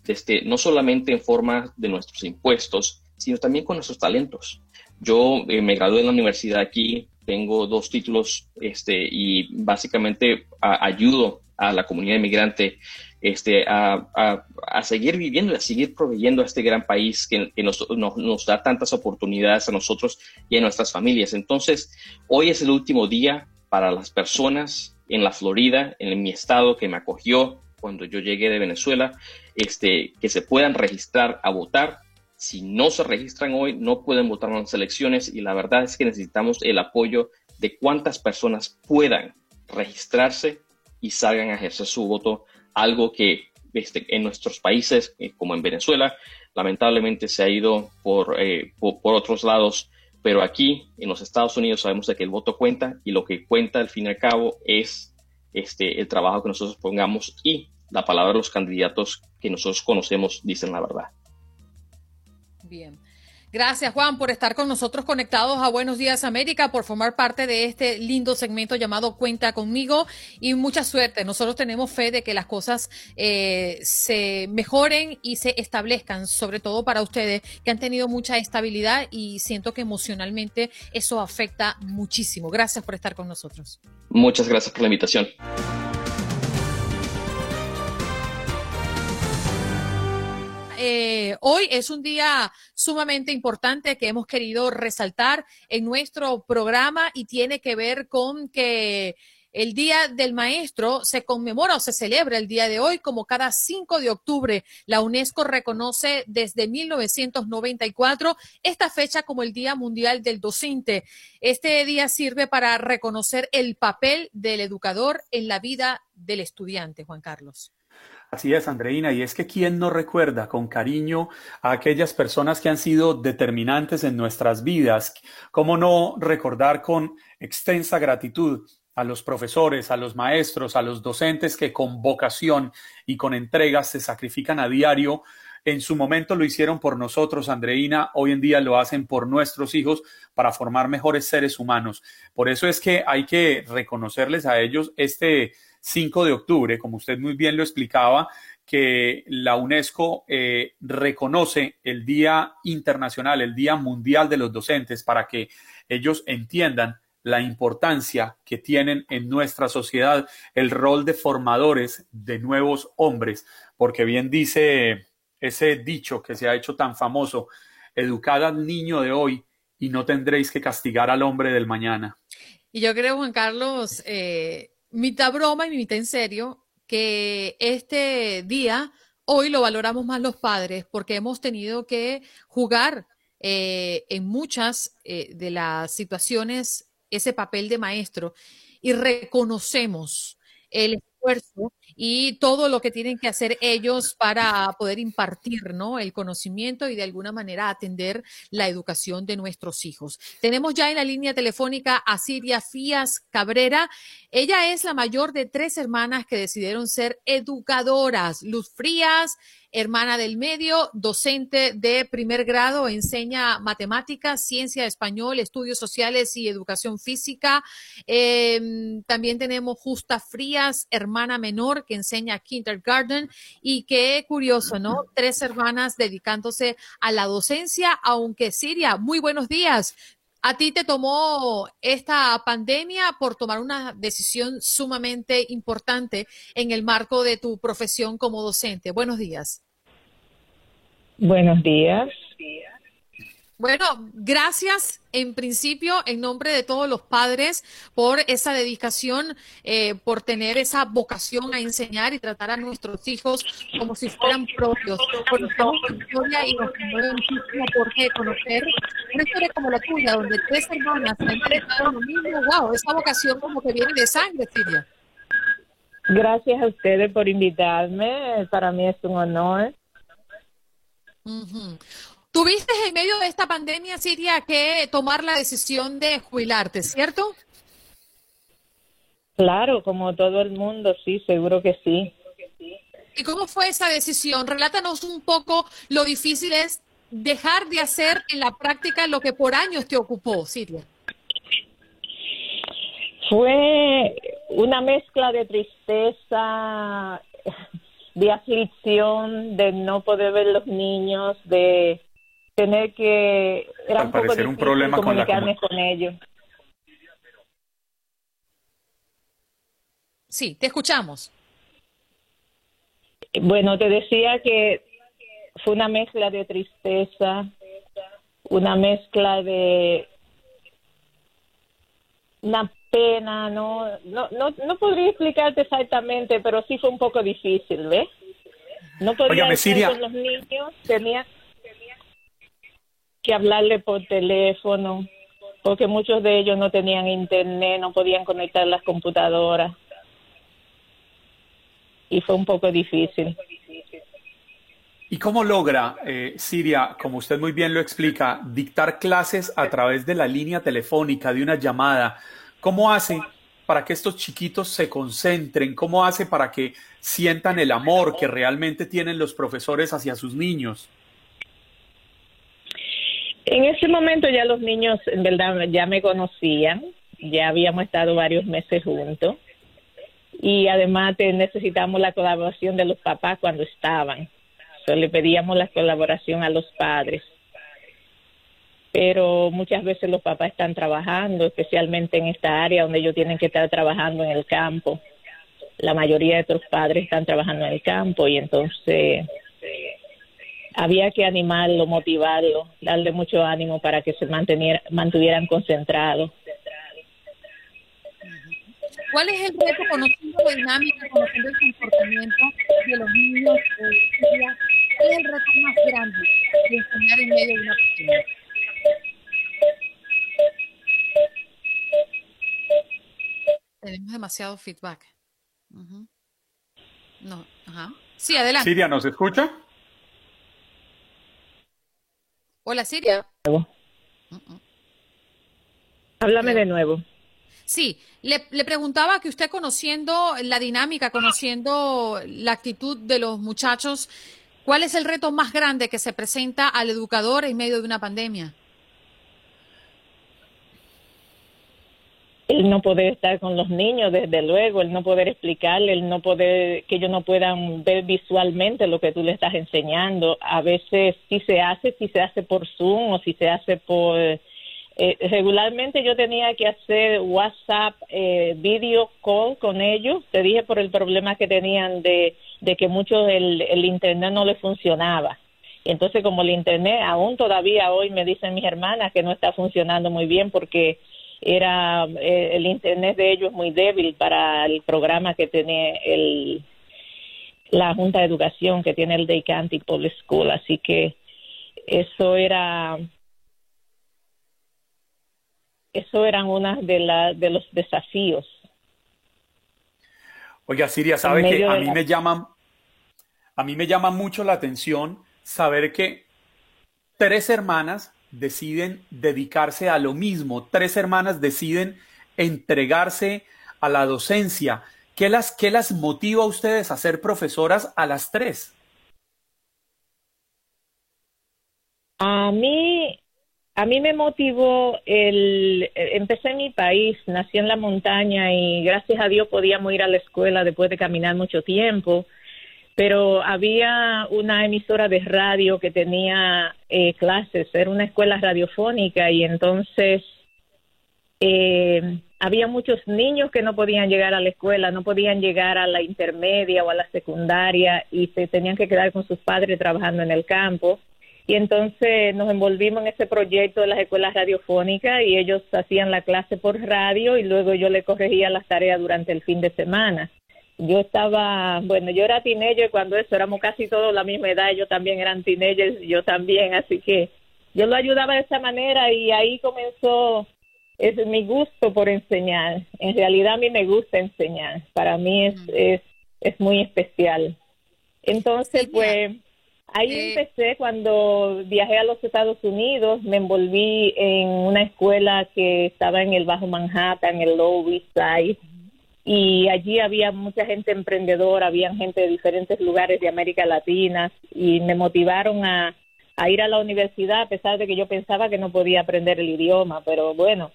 [SPEAKER 14] este, no solamente en forma de nuestros impuestos, sino también con nuestros talentos. Yo eh, me gradué en la universidad aquí, tengo dos títulos este, y básicamente ayudo a la comunidad inmigrante este, a, a, seguir viviendo a seguir proveyendo a este gran país que, nos, nos, da tantas oportunidades a nosotros y a nuestras familias. Entonces, hoy es el último día para las personas en la Florida, en mi estado que me acogió cuando yo llegué de Venezuela, este, que se puedan registrar a votar si no se registran hoy, no pueden votar en las elecciones y la verdad es que necesitamos el apoyo de cuantas personas puedan registrarse y salgan a ejercer su voto, algo que este, en nuestros países, eh, como en Venezuela, lamentablemente se ha ido por, eh, por, otros lados, pero aquí en los Estados Unidos sabemos de que el voto cuenta y lo que cuenta al fin y al cabo es este, el trabajo que nosotros pongamos y la palabra de los candidatos que nosotros conocemos dicen la verdad.
[SPEAKER 1] Bien. Gracias, Juan, por estar con nosotros conectados a Buenos Días América, por formar parte de este lindo segmento llamado Cuenta conmigo y mucha suerte. Nosotros tenemos fe de que las cosas eh, se mejoren y se establezcan, sobre todo para ustedes que han tenido mucha estabilidad y siento que emocionalmente eso afecta muchísimo. Gracias por estar con nosotros.
[SPEAKER 14] Muchas gracias por la invitación.
[SPEAKER 1] Eh, hoy es un día sumamente importante que hemos querido resaltar en nuestro programa y tiene que ver con que el Día del Maestro se conmemora o se celebra el día de hoy como cada 5 de octubre. La UNESCO reconoce desde 1994 esta fecha como el Día Mundial del Docente. Este día sirve para reconocer el papel del educador en la vida del estudiante, Juan Carlos.
[SPEAKER 11] Así es, Andreina, y es que quién no recuerda con cariño a aquellas personas que han sido determinantes en nuestras vidas, cómo no recordar con extensa gratitud a los profesores, a los maestros, a los docentes que con vocación y con entregas se sacrifican a diario. En su momento lo hicieron por nosotros, Andreina, hoy en día lo hacen por nuestros hijos para formar mejores seres humanos. Por eso es que hay que reconocerles a ellos este 5 de octubre, como usted muy bien lo explicaba, que la UNESCO eh, reconoce el Día Internacional, el Día Mundial de los Docentes, para que ellos entiendan la importancia que tienen en nuestra sociedad el rol de formadores de nuevos hombres, porque bien dice ese dicho que se ha hecho tan famoso, educad al niño de hoy y no tendréis que castigar al hombre del mañana.
[SPEAKER 1] Y yo creo, Juan Carlos, eh, mitad broma y mitad en serio, que este día hoy lo valoramos más los padres porque hemos tenido que jugar eh, en muchas eh, de las situaciones ese papel de maestro. Y reconocemos el esfuerzo y todo lo que tienen que hacer ellos para poder impartir ¿no? el conocimiento y de alguna manera atender la educación de nuestros hijos. Tenemos ya en la línea telefónica a Siria Fías Cabrera. Ella es la mayor de tres hermanas que decidieron ser educadoras. Luz Frías, hermana del medio, docente de primer grado, enseña matemáticas, ciencia español, estudios sociales y educación física. Em, también tenemos Justa Frías, hermana menor que enseña kindergarten y qué curioso, ¿no? Tres hermanas dedicándose a la docencia, aunque Siria, muy buenos días. A ti te tomó esta pandemia por tomar una decisión sumamente importante en el marco de tu profesión como docente. Buenos días.
[SPEAKER 15] Buenos días.
[SPEAKER 1] Bueno, gracias en principio en nombre de todos los padres por esa dedicación, eh, por tener esa vocación a enseñar y tratar a nuestros hijos como si fueran propios. Conocemos la historia y nos conmueve muchísimo porque conocer una historia como la tuya, donde tres hermanas han enfrentado lo mismo, wow, esa vocación como que viene de sangre, Silvia.
[SPEAKER 16] Gracias a ustedes por invitarme, para mí es un honor.
[SPEAKER 1] Tuviste en medio de esta pandemia, Siria, que tomar la decisión de jubilarte, ¿cierto?
[SPEAKER 16] Claro, como todo el mundo, sí, seguro que sí.
[SPEAKER 1] ¿Y cómo fue esa decisión? Relátanos un poco lo difícil es dejar de hacer en la práctica lo que por años te ocupó, Siria.
[SPEAKER 16] Fue una mezcla de tristeza, de aflicción, de no poder ver los niños, de tener que era un poco un problema comunicarme con, con ellos.
[SPEAKER 1] Sí, te escuchamos.
[SPEAKER 16] Bueno, te decía que fue una mezcla de tristeza, una mezcla de una pena, no, no, no, no podría explicarte exactamente, pero sí fue un poco difícil, ¿ves? No podía estar con los niños, tenía que hablarle por teléfono, porque muchos de ellos no tenían internet, no podían conectar las computadoras. Y fue un poco difícil.
[SPEAKER 11] ¿Y cómo logra, eh, Siria, como usted muy bien lo explica, dictar clases a través de la línea telefónica, de una llamada? ¿Cómo hace para que estos chiquitos se concentren? ¿Cómo hace para que sientan el amor que realmente tienen los profesores hacia sus niños?
[SPEAKER 16] En ese momento ya los niños, en verdad, ya me conocían, ya habíamos estado varios meses juntos y además necesitamos la colaboración de los papás cuando estaban. le pedíamos la colaboración a los padres. Pero muchas veces los papás están trabajando, especialmente en esta área donde ellos tienen que estar trabajando en el campo. La mayoría de los padres están trabajando en el campo y entonces había que animarlo, motivarlo, darle mucho ánimo para que se mantuvieran concentrados.
[SPEAKER 1] ¿Cuál es el reto conociendo la dinámica, conociendo el comportamiento de los niños? ¿Cuál es el reto más grande de enseñar en medio de una pandemia? Tenemos demasiado feedback. No, ajá. Sí, adelante.
[SPEAKER 11] Siria, ¿nos escucha?
[SPEAKER 1] Hola, Siria.
[SPEAKER 16] Háblame de nuevo.
[SPEAKER 1] Sí, le, le, preguntaba que usted conociendo la dinámica, conociendo la actitud de los muchachos, ¿cuál es el reto más grande que se presenta al educador en medio de una pandemia?
[SPEAKER 16] El no poder estar con los niños, desde luego, el no poder explicarle, el no poder, que ellos no puedan ver visualmente lo que tú le estás enseñando. A veces si se hace, si se hace por Zoom o si se hace por... Eh, regularmente yo tenía que hacer WhatsApp, eh, video call con ellos. Te dije por el problema que tenían de, de que muchos el, el Internet no les funcionaba. Entonces, como el Internet aún todavía hoy me dicen mis hermanas que no está funcionando muy bien porque era eh, el internet de ellos muy débil para el programa que tiene el la Junta de Educación que tiene el Decantic Public School, así que eso era eso eran uno de la, de los desafíos.
[SPEAKER 11] Oiga, Siria, sabe que a mí me llama a mí me llama mucho la atención saber que tres hermanas deciden dedicarse a lo mismo, tres hermanas deciden entregarse a la docencia. ¿Qué las, qué las motiva a ustedes a ser profesoras a las tres?
[SPEAKER 16] A mí, a mí me motivó el, empecé en mi país, nací en la montaña y gracias a Dios podíamos ir a la escuela después de caminar mucho tiempo pero había una emisora de radio que tenía eh, clases, era una escuela radiofónica y entonces eh, había muchos niños que no podían llegar a la escuela, no podían llegar a la intermedia o a la secundaria y se tenían que quedar con sus padres trabajando en el campo. y entonces nos envolvimos en ese proyecto de las escuelas radiofónicas y ellos hacían la clase por radio y luego yo le corregía las tareas durante el fin de semana. Yo estaba, bueno, yo era teenager cuando eso, éramos casi todos la misma edad, yo también eran teenagers, yo también, así que yo lo ayudaba de esa manera y ahí comenzó es mi gusto por enseñar. En realidad a mí me gusta enseñar, para mí es, es, es muy especial. Entonces, pues Ahí eh, empecé cuando viajé a los Estados Unidos, me envolví en una escuela que estaba en el Bajo Manhattan, en el Low East Side, y allí había mucha gente emprendedora, había gente de diferentes lugares de América Latina y me motivaron a, ir a la universidad a pesar de que yo pensaba que no podía aprender el idioma, pero bueno,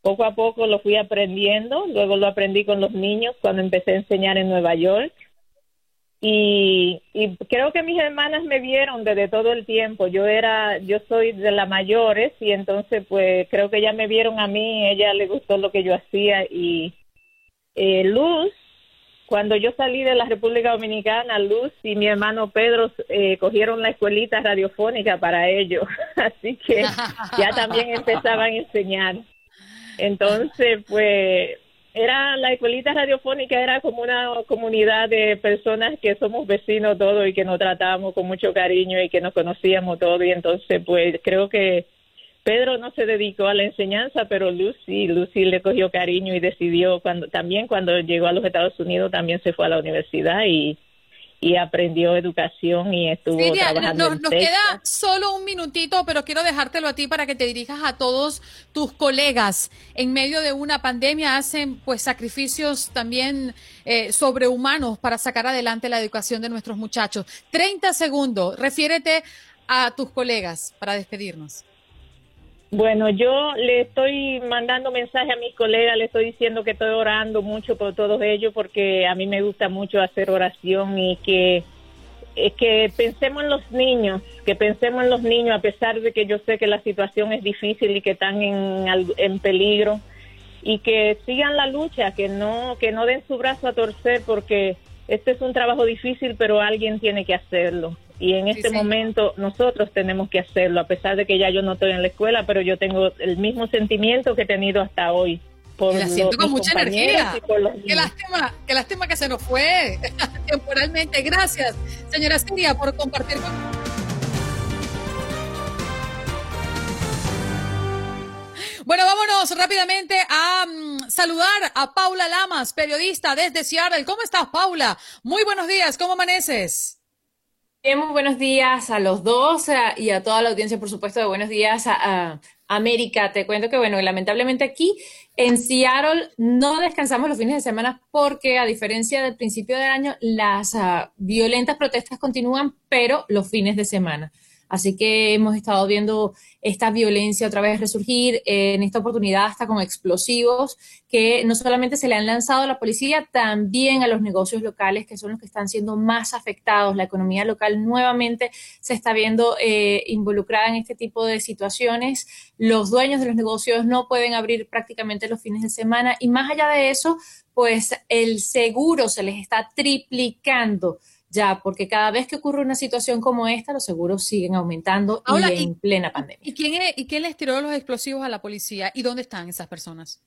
[SPEAKER 16] poco a poco lo fui aprendiendo, luego lo aprendí con los niños cuando empecé a enseñar en Nueva York y, y, creo que mis hermanas me vieron desde todo el tiempo. Yo era, yo soy de las mayores y entonces pues creo que ya me vieron a mí, ella le gustó lo que yo hacía y eh, Luz, cuando yo salí de la República Dominicana, Luz y mi hermano Pedro eh, cogieron la escuelita radiofónica para ellos, así que ya también empezaban a enseñar. Entonces pues era la escuelita radiofónica era como una comunidad de personas que somos vecinos todos y que nos tratábamos con mucho cariño y que nos conocíamos todos y entonces pues creo que Pedro no se dedicó a la enseñanza, pero Lucy, Lucy le cogió cariño y decidió cuando también cuando llegó a los Estados Unidos también se fue a la universidad y y aprendió educación y estuvo trabajando
[SPEAKER 1] nos, nos queda solo un minutito, pero quiero dejártelo a ti para que te dirijas a todos tus colegas. En medio de una pandemia hacen pues sacrificios también eh, sobrehumanos para sacar adelante la educación de nuestros muchachos. 30 segundos, refiérete a tus colegas para despedirnos.
[SPEAKER 16] Bueno, yo le estoy mandando mensaje a mis colegas, le estoy diciendo que estoy orando mucho por todos ellos porque a mí me gusta mucho hacer oración y que que pensemos en los niños, que pensemos en los niños a pesar de que yo sé que la situación es difícil y que están en, en peligro y que sigan la lucha, que no que no den su brazo a torcer porque este es un trabajo difícil, pero alguien tiene que hacerlo y en este momento nosotros tenemos que hacerlo, a pesar de que ya yo no estoy en la escuela, pero yo tengo el mismo sentimiento que he tenido hasta hoy.
[SPEAKER 1] Por la siento con mucha energía. Qué lástima, qué lástima que se nos fue temporalmente. Gracias, señora Siria, por compartir con Bueno, vámonos rápidamente a mm, saludar a Paula Lamas, periodista desde Seattle. ¿Cómo estás, Paula? Muy buenos días, ¿cómo amaneces?
[SPEAKER 15] Muy buenos días a los dos y a toda la audiencia, por supuesto, de buenos días a, América. Te cuento que, bueno, lamentablemente aquí en Seattle no descansamos los fines de semana porque, a diferencia del principio del año, las ah, violentas protestas continúan, pero los fines de semana. Así que hemos estado viendo esta violencia otra vez resurgir, en esta oportunidad hasta con explosivos que no solamente se le han lanzado a la policía, también a los negocios locales que son los que están siendo más afectados. La economía local nuevamente se está viendo eh, involucrada en este tipo de situaciones. Los dueños de los negocios no pueden abrir prácticamente los fines de semana y más allá de eso, pues el seguro se les está triplicando ya, porque cada vez que ocurre una situación como esta, los seguros siguen aumentando y en plena pandemia.
[SPEAKER 1] ¿y quién, ¿Y quién les tiró los explosivos a la policía? ¿Y dónde están esas personas?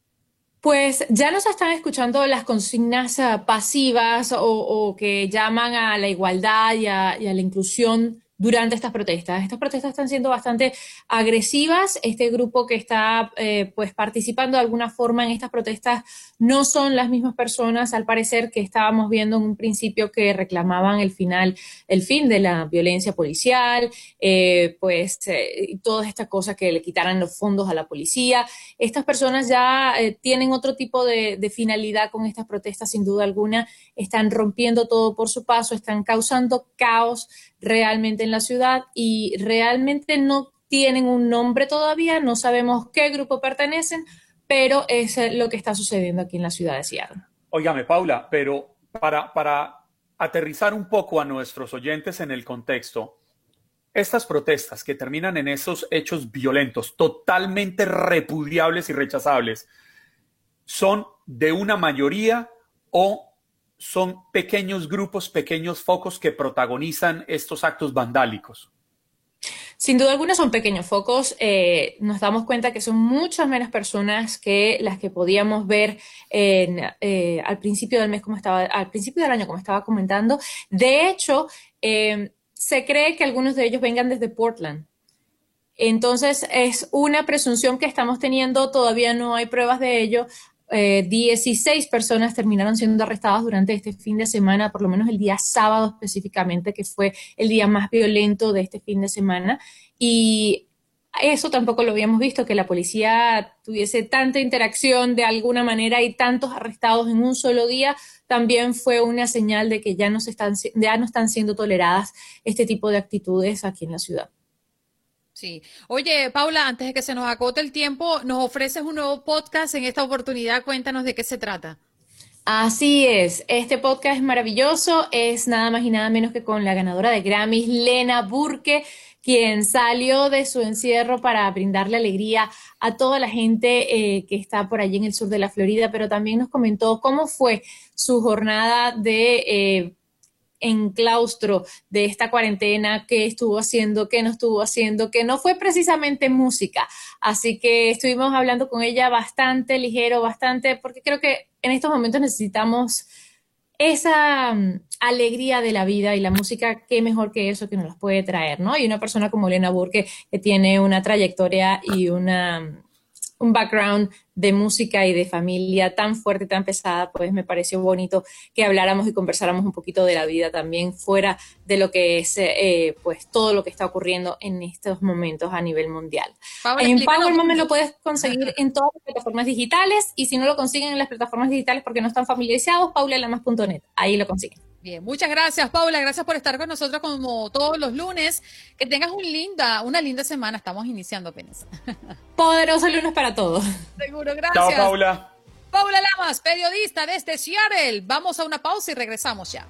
[SPEAKER 15] Pues ya nos están escuchando las consignas eh, pasivas o, que llaman a la igualdad y a la inclusión durante estas protestas. Estas protestas están siendo bastante agresivas. Este grupo que está eh, pues participando de alguna forma en estas protestas no son las mismas personas, al parecer, que estábamos viendo en un principio que reclamaban el final, el fin de la violencia policial, eh, pues eh, todas estas cosas que le quitaran los fondos a la policía. Estas personas ya tienen otro tipo de, de finalidad con estas protestas, sin duda alguna. Están rompiendo todo por su paso, están causando caos realmente en la ciudad y realmente no tienen un nombre todavía, no sabemos qué grupo pertenecen, pero es lo que está sucediendo aquí en la ciudad de Seattle.
[SPEAKER 11] Óigame, Paula, pero para, para aterrizar un poco a nuestros oyentes en el contexto, estas protestas que terminan en esos hechos violentos, totalmente repudiables y rechazables, son de una mayoría o son pequeños grupos, pequeños focos que protagonizan estos actos vandálicos.
[SPEAKER 15] sin duda alguna son pequeños focos. Eh, nos damos cuenta que son muchas menos personas que las que podíamos ver eh, al principio del mes, como estaba, al principio del año, como estaba comentando. De hecho, eh, se cree que algunos de ellos vengan desde Portland. Entonces, es una presunción que estamos teniendo, todavía no hay pruebas de ello. 16 eh, personas terminaron siendo arrestadas durante este fin de semana, por lo menos el día sábado específicamente, que fue el día más violento de este fin de semana. Y eso tampoco lo habíamos visto, que la policía tuviese tanta interacción de alguna manera y tantos arrestados en un solo día, también fue una señal de que ya no, están, ya no están siendo toleradas este tipo de actitudes aquí en la ciudad.
[SPEAKER 1] Sí. Oye, Paula, antes de que se nos acote el tiempo, nos ofreces un nuevo podcast en esta oportunidad. Cuéntanos de qué se trata.
[SPEAKER 15] Así es, este podcast es maravilloso, es nada más y nada menos que con la ganadora de Grammys, Lena Burke, quien salió de su encierro para brindarle alegría a toda la gente eh, que está por allí en el sur de la Florida, pero también nos comentó cómo fue su jornada de... Eh, en claustro de esta cuarentena, qué estuvo haciendo, qué no estuvo haciendo, que no fue precisamente música. Así que estuvimos hablando con ella bastante ligero, bastante, porque creo que en estos momentos necesitamos esa mm, alegría de la vida y la música, qué mejor que eso que nos los puede traer, ¿no? Y una persona como Elena Burke, que tiene una trayectoria y una un background de música y de familia tan fuerte, tan pesada, pues me pareció bonito que habláramos y conversáramos un poquito de la vida también fuera de lo que es eh, pues todo lo que está ocurriendo en estos momentos a nivel mundial. en Power Moment lo puedes conseguir en todas las plataformas digitales y si no lo consiguen en las plataformas digitales porque no están familiarizados, paulelamas.net, ahí lo consiguen.
[SPEAKER 1] Bien, muchas gracias, Paula. Gracias por estar con nosotros como todos los lunes. Que tengas un linda, una linda semana. Estamos iniciando apenas.
[SPEAKER 15] Poderoso lunes para todos.
[SPEAKER 1] Seguro, gracias.
[SPEAKER 11] Chao, Paula.
[SPEAKER 1] Paula Lamas, periodista desde Seattle. Vamos a una pausa y regresamos ya.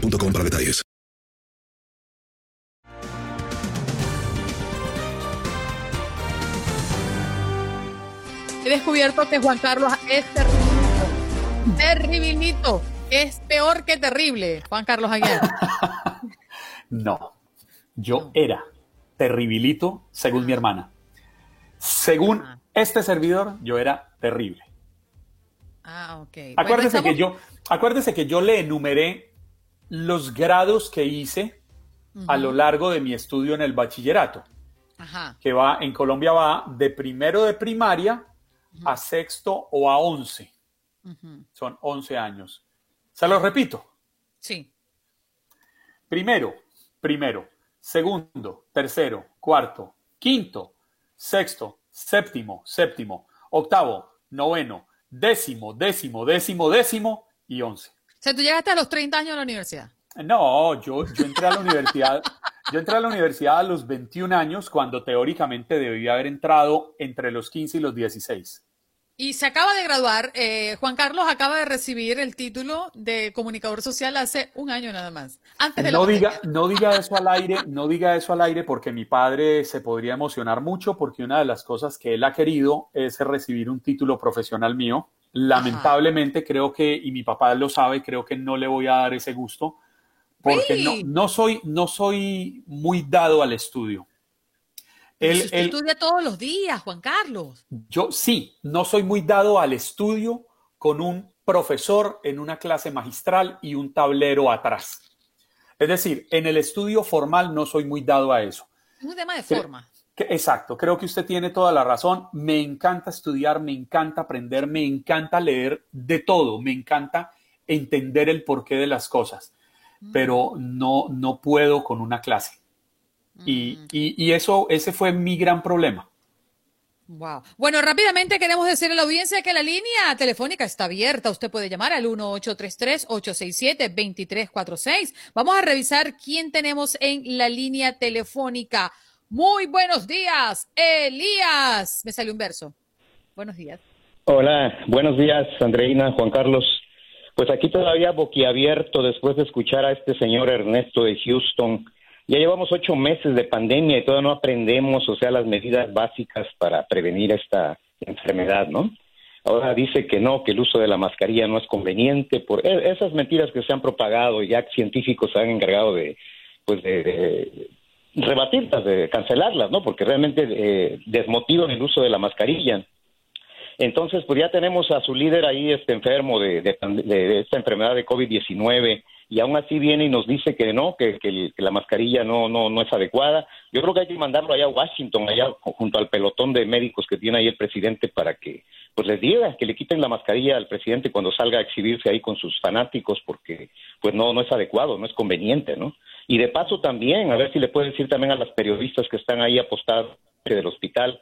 [SPEAKER 13] boostmobile para detalles.
[SPEAKER 1] He descubierto que Juan Carlos es terrible. Terribilito. Es peor que terrible, Juan Carlos Aguiar.
[SPEAKER 11] no, yo era terribilito según mi hermana. Según ah. este servidor, yo era terrible.
[SPEAKER 1] Ah, ok.
[SPEAKER 11] Acuérdese, que yo, acuérdese que yo le enumeré los grados que hice a lo largo de mi estudio en el bachillerato, que va en Colombia va de primero de primaria a sexto o a once. Son once años. Se lo repito.
[SPEAKER 1] Sí.
[SPEAKER 11] Primero, primero, segundo, tercero, cuarto, quinto, sexto, séptimo, séptimo, octavo, noveno, décimo, décimo, décimo, décimo y once.
[SPEAKER 1] O sea, tú llegaste a los 30 años a la universidad.
[SPEAKER 11] No, yo, yo entré a la universidad. Yo entré a la universidad a los 21 años cuando teóricamente debía haber entrado entre los 15 y los 16.
[SPEAKER 1] Y se acaba de graduar, eh, Juan Carlos acaba de recibir el título de comunicador social hace un año nada más. Antes de
[SPEAKER 11] no diga, no diga eso al aire, no diga eso al aire porque mi padre se podría emocionar mucho porque una de las cosas que él ha querido es recibir un título profesional mío. Lamentablemente creo que, y mi papá lo sabe, creo que no le voy a dar ese gusto porque no, no, soy, no soy muy dado al estudio.
[SPEAKER 1] Él, estudia todos los días, Juan Carlos.
[SPEAKER 11] Yo sí, no soy muy dado al estudio con un profesor en una clase magistral y un tablero atrás. Es decir, en el estudio formal no soy muy dado a eso.
[SPEAKER 1] Es un tema de forma.
[SPEAKER 11] Exacto, creo que usted tiene toda la razón. Me encanta estudiar, me encanta aprender, me encanta leer de todo, me encanta entender el porqué de las cosas, mm. pero no, no puedo con una clase. Y, y, eso, ese fue mi gran problema.
[SPEAKER 1] Wow. Bueno, rápidamente queremos decirle a la audiencia que la línea telefónica está abierta. Usted puede llamar al 1-833-867-2346. Vamos a revisar quién tenemos en la línea telefónica. Muy buenos días, Elías. Me salió un verso. Buenos días.
[SPEAKER 17] Hola, buenos días, Andreina, Juan Carlos. Pues aquí todavía boquiabierto después de escuchar a este señor Ernesto de Houston ya llevamos ocho meses de pandemia y todavía no aprendemos, o sea, las medidas básicas para prevenir esta enfermedad, ¿no? Ahora dice que no, que el uso de la mascarilla no es conveniente. Por e, esas mentiras que se han propagado, ya científicos se han encargado de, pues, de, rebatirlas, de cancelarlas, ¿no? Porque realmente eh, desmotivan el uso de la mascarilla. Entonces, pues ya tenemos a su líder ahí, este enfermo de, de esta enfermedad de COVID-19 y aún así viene y nos dice que no, que, que, la mascarilla no, no, no es adecuada. Yo creo que hay que mandarlo allá a Washington, allá junto al pelotón de médicos que tiene ahí el presidente para que pues les diga que le quiten la mascarilla al presidente cuando salga a exhibirse ahí con sus fanáticos porque pues no, no es adecuado, no es conveniente, ¿no? Y de paso también, a ver si le puede decir también a las periodistas que están ahí apostadas del hospital,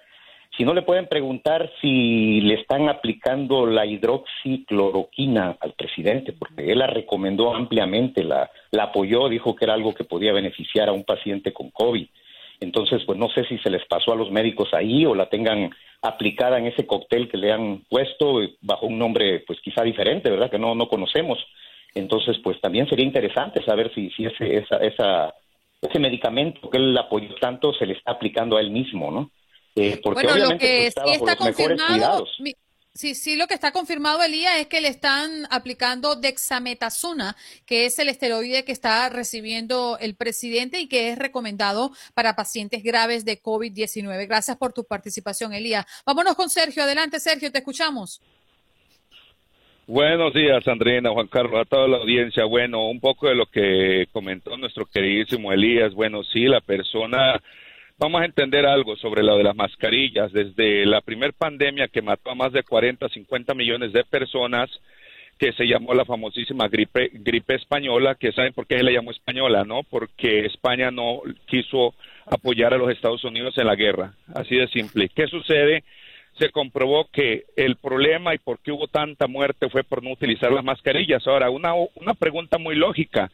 [SPEAKER 17] si no le pueden preguntar si le están aplicando la hidroxicloroquina al presidente, porque él la recomendó ampliamente, la, la apoyó, dijo que era algo que podía beneficiar a un paciente con COVID. Entonces, pues no sé si se les pasó a los médicos ahí o la tengan aplicada en ese cóctel que le han puesto bajo un nombre, pues quizá diferente, ¿verdad? Que no, no conocemos. Entonces, pues también sería interesante saber si, si ese, esa, esa, ese medicamento que él apoyó tanto se le está aplicando a él mismo, ¿no? Eh, bueno, lo que
[SPEAKER 1] sí está confirmado, sí, sí, lo que está confirmado, Elías, es que le están aplicando dexametasona, que es el esteroide que está recibiendo el presidente y que es recomendado para pacientes graves de COVID-19. Gracias por tu participación, Elías. Vámonos con Sergio. Adelante, Sergio, te escuchamos.
[SPEAKER 18] Buenos días, Andrina, Juan Carlos, a toda la audiencia. Bueno, un poco de lo que comentó nuestro queridísimo Elías. Bueno, sí, la persona Vamos a entender algo sobre lo de las mascarillas. Desde la primer pandemia que mató a más de 40, 50 millones de personas, que se llamó la famosísima gripe, gripe española, que saben por qué se le llamó española, ¿no? Porque España no quiso apoyar a los Estados Unidos en la guerra. Así de simple. ¿Qué sucede? Se comprobó que el problema y por qué hubo tanta muerte fue por no utilizar las mascarillas. Ahora, una, una pregunta muy lógica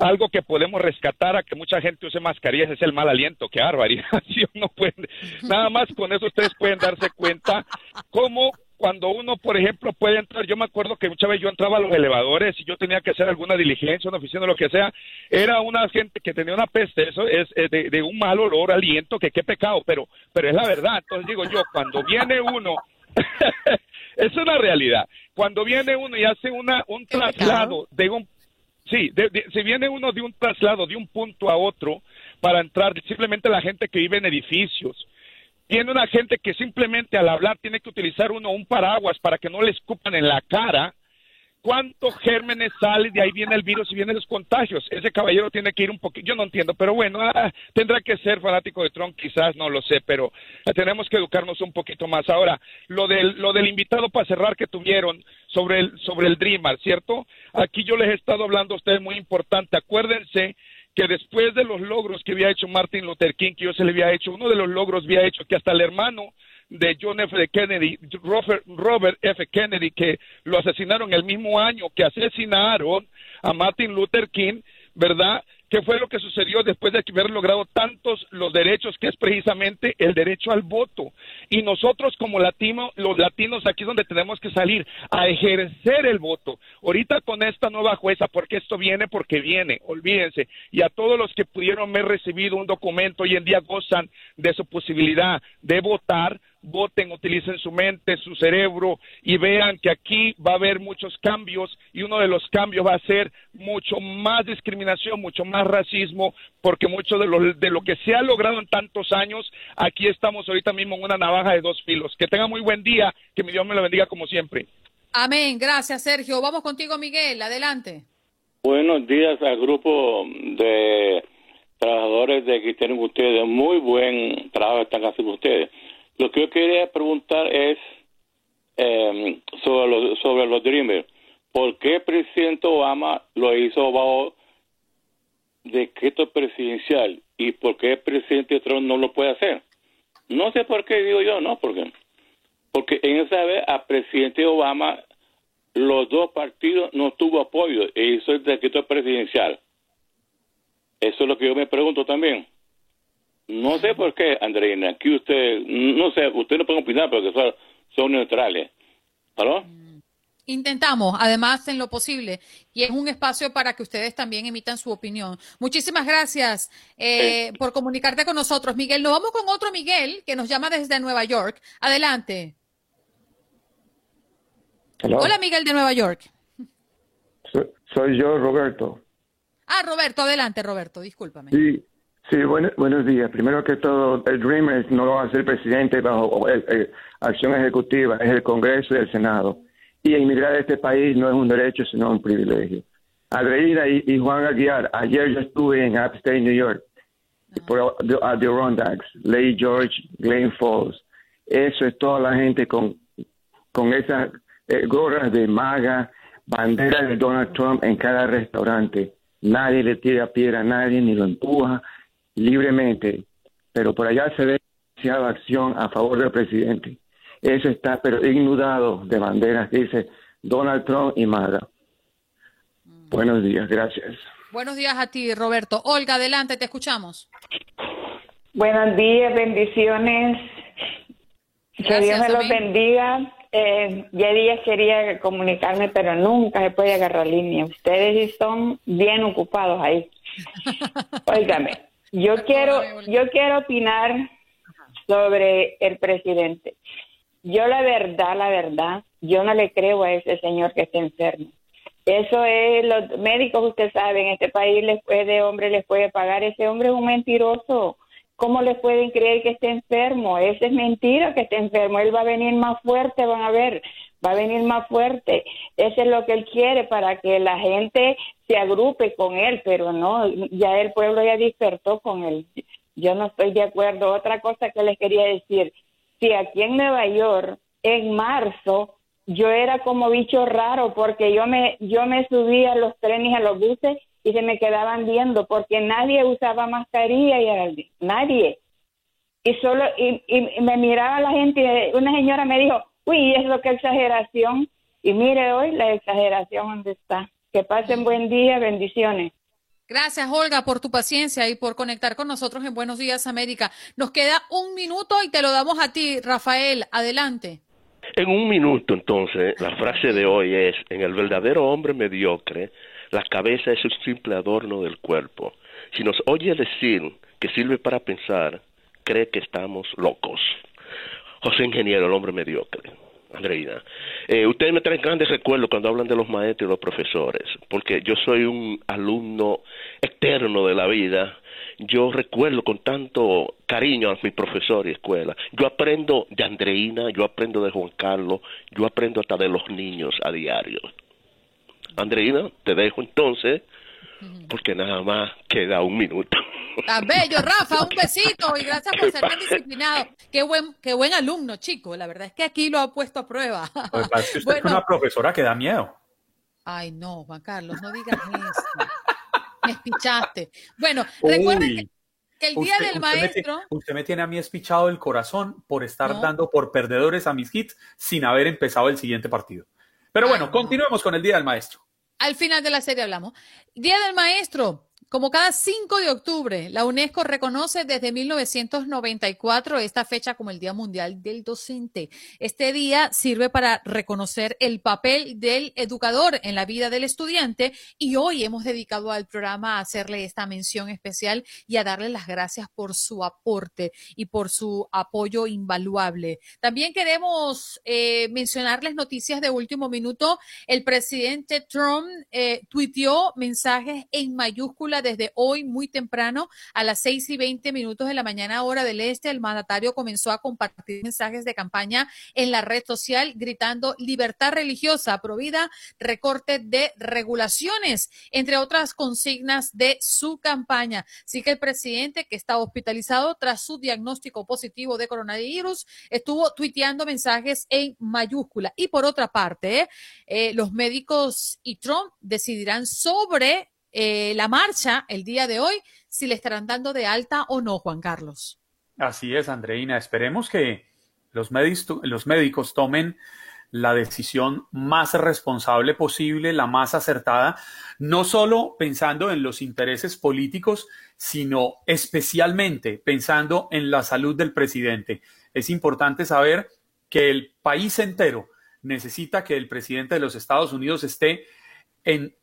[SPEAKER 18] algo que podemos rescatar a que mucha gente use mascarillas es el mal aliento. Qué barbaridad. no puede, nada más con eso ustedes pueden darse cuenta cómo cuando uno, por ejemplo, puede entrar, yo me acuerdo que muchas veces yo entraba a los elevadores y yo tenía que hacer alguna diligencia, una oficina, lo que sea, era una gente que tenía una peste, eso es, de, de, un mal olor, aliento, que qué pecado, pero, pero es la verdad. Entonces digo yo, cuando viene uno, es una realidad, cuando viene uno y hace una, un traslado de un Sí, si viene uno de un traslado de un punto a otro para entrar, simplemente la gente que vive en edificios, tiene una gente que simplemente al hablar tiene que utilizar uno un paraguas para que no le escupan en la cara, ¿Cuántos gérmenes salen? De ahí viene el virus y vienen los contagios. Ese caballero tiene que ir un poquito, yo no entiendo, pero bueno, ah, tendrá que ser fanático de Trump, quizás, no lo sé, pero tenemos que educarnos un poquito más. Ahora, lo del, lo del invitado para cerrar que tuvieron sobre el, sobre el Dreamer, ¿cierto? Aquí yo les he estado hablando a ustedes muy importante. Acuérdense que después de los logros que había hecho Martin Luther King, que yo se le había hecho, uno de los logros había hecho que hasta el hermano de John F. Kennedy, Robert, F. Kennedy, que lo asesinaron el mismo año que asesinaron a Martin Luther King, ¿verdad? ¿Qué fue lo que sucedió después de haber logrado tantos los derechos que es precisamente el derecho al voto? Y nosotros como latinos, los latinos aquí es donde tenemos que salir a ejercer el voto. Ahorita con esta nueva jueza, porque esto viene porque viene, olvídense. Y a todos los que pudieron haber recibido un documento hoy en día gozan de su posibilidad de votar, voten, utilicen su mente, su cerebro y vean que aquí va a haber muchos cambios y uno de los cambios va a ser mucho más discriminación, mucho más racismo, porque mucho de lo, de lo que se ha logrado en tantos años, aquí estamos ahorita mismo en una navaja de dos filos. Que tenga muy buen día, que mi Dios me lo bendiga como siempre.
[SPEAKER 1] Amén, gracias Sergio. Vamos contigo Miguel, adelante.
[SPEAKER 19] Buenos días al grupo de trabajadores de que tienen ustedes. Muy buen trabajo están haciendo ustedes. Lo que yo quería preguntar es em, sobre, los, sobre los Dreamers. ¿Por qué el presidente Obama lo hizo bajo decreto presidencial y por qué el presidente Trump no lo puede hacer? No sé por qué digo yo, no, porque porque en esa vez al presidente Obama los dos partidos no tuvo apoyo e hizo el decreto presidencial. Eso es lo que yo me pregunto también. No sé por qué, Andreina, aquí usted, no sé, usted no puede opinar porque son, son neutrales. ¿Aló?
[SPEAKER 1] Intentamos, además, en lo posible, y es un espacio para que ustedes también emitan su opinión. Muchísimas gracias eh, por comunicarte con nosotros, Miguel. Nos vamos con otro Miguel que nos llama desde Nueva York. Adelante. Hola, Miguel de Nueva York.
[SPEAKER 20] Soy, yo, Roberto.
[SPEAKER 1] Ah, Roberto, adelante, Roberto, discúlpame.
[SPEAKER 20] Sí, sí, buenos días. Primero que todo, el Dreamers no va a ser presidente bajo acción ejecutiva, es el Congreso y el Senado. Y emigrar a este país no es un derecho, sino un privilegio. Adreida y, Juan Aguiar, ayer yo estuve en Upstate, New York, por Adirondacks, Lake George, Glen Falls. Eso es toda la gente con, con esa eh, gorras de maga, banderas de Donald Trump en cada restaurante. Nadie le tira piedra a nadie ni lo empuja libremente. Pero por allá se ve demasiada acción a favor del presidente. Eso está, pero inundado de banderas que dice Donald Trump y MAGA. Buenos días, gracias.
[SPEAKER 1] Buenos días a ti, Roberto. Olga, adelante, te escuchamos.
[SPEAKER 8] Buenos días, bendiciones. que Dios me los bendiga eh, ya días quería comunicarme, pero nunca se puede agarrar línea. Ustedes son bien ocupados ahí. Óigame, yo quiero, yo quiero opinar sobre el presidente. Yo la verdad, la verdad, yo no le creo a ese señor que está enfermo. Eso es, los médicos, usted sabe, en este país les puede, hombre les puede pagar. Ese hombre es un mentiroso. ¿Cómo le pueden creer que esté enfermo? Esa es mentira que esté enfermo. Él va a venir más fuerte, van a ver, va a venir más fuerte. Eso es lo que él quiere para que la gente se agrupe con él, pero no, ya el pueblo ya despertó con él. Yo no estoy de acuerdo. Otra cosa que les quería decir, si aquí en Nueva York, en marzo, yo era como bicho raro porque yo me, yo me subía a los trenes, a los buses y se me quedaban viendo porque nadie usaba mascarilla y nadie. Y solo, y, y, me miraba la gente, una señora me dijo, uy, es lo que exageración. Y mire hoy la exageración donde está. Que pasen buen día, bendiciones.
[SPEAKER 1] Gracias, Olga, por tu paciencia y por conectar con nosotros en Buenos Días, América. Nos queda un minuto y te lo damos a ti, Rafael. Adelante.
[SPEAKER 21] En un minuto, entonces, la frase de hoy es, en el verdadero hombre mediocre, la cabeza es un simple adorno del cuerpo. Si nos oye decir que sirve para pensar, cree que estamos locos. José Ingeniero, el hombre mediocre. Andreina, eh, ustedes me traen grandes recuerdos cuando hablan de los maestros y los profesores, porque yo soy un alumno eterno de la vida. Yo recuerdo con tanto cariño a mi profesor y escuela. Yo aprendo de Andreina, yo aprendo de Juan Carlos, yo aprendo hasta de los niños a diario. Andreina, te dejo entonces, porque nada más queda un minuto.
[SPEAKER 1] Tan bello, Rafa, un besito y gracias por ser tan disciplinado. Qué buen, qué buen alumno, chico. La verdad es que aquí lo ha puesto a prueba.
[SPEAKER 11] Pues usted es una profesora que da miedo.
[SPEAKER 1] Ay, no, Juan Carlos, no digas eso. Me espichaste. Bueno, recuerden que, el día del maestro.
[SPEAKER 11] usted me tiene a mí espichado el corazón por estar dando por perdedores a mis hits sin haber empezado el siguiente partido. Pero bueno, continuemos con el día del maestro.
[SPEAKER 1] Al final de la serie hablamos. Día del Maestro. Como cada 5 de octubre, la UNESCO reconoce desde 1994 esta fecha como el Día Mundial del Docente. Este día sirve para reconocer el papel del educador en la vida del estudiante y hoy hemos dedicado al programa a hacerle esta mención especial y a darle las gracias por su aporte y por su apoyo invaluable. También queremos eh, mencionarles noticias de último minuto. El presidente Trump eh, mensajes en mayúscula desde hoy muy temprano a las 6 y 20 minutos de la mañana hora del este. El mandatario comenzó a compartir mensajes de campaña en la red social gritando libertad religiosa, provida, recorte de regulaciones, entre otras consignas de su campaña. Así que el presidente que está hospitalizado tras su diagnóstico positivo de coronavirus estuvo tuiteando mensajes en mayúscula. Y por otra parte, eh, los médicos y Trump decidirán sobre eh, la marcha el día de hoy, si le estarán dando de alta o no, Juan Carlos.
[SPEAKER 11] Así es, Andreina. Esperemos que los, los médicos tomen la decisión más responsable posible, la más acertada, no solo pensando en los intereses políticos, sino especialmente pensando en la salud del presidente. Es importante saber que el país entero necesita que el presidente de los Estados Unidos esté en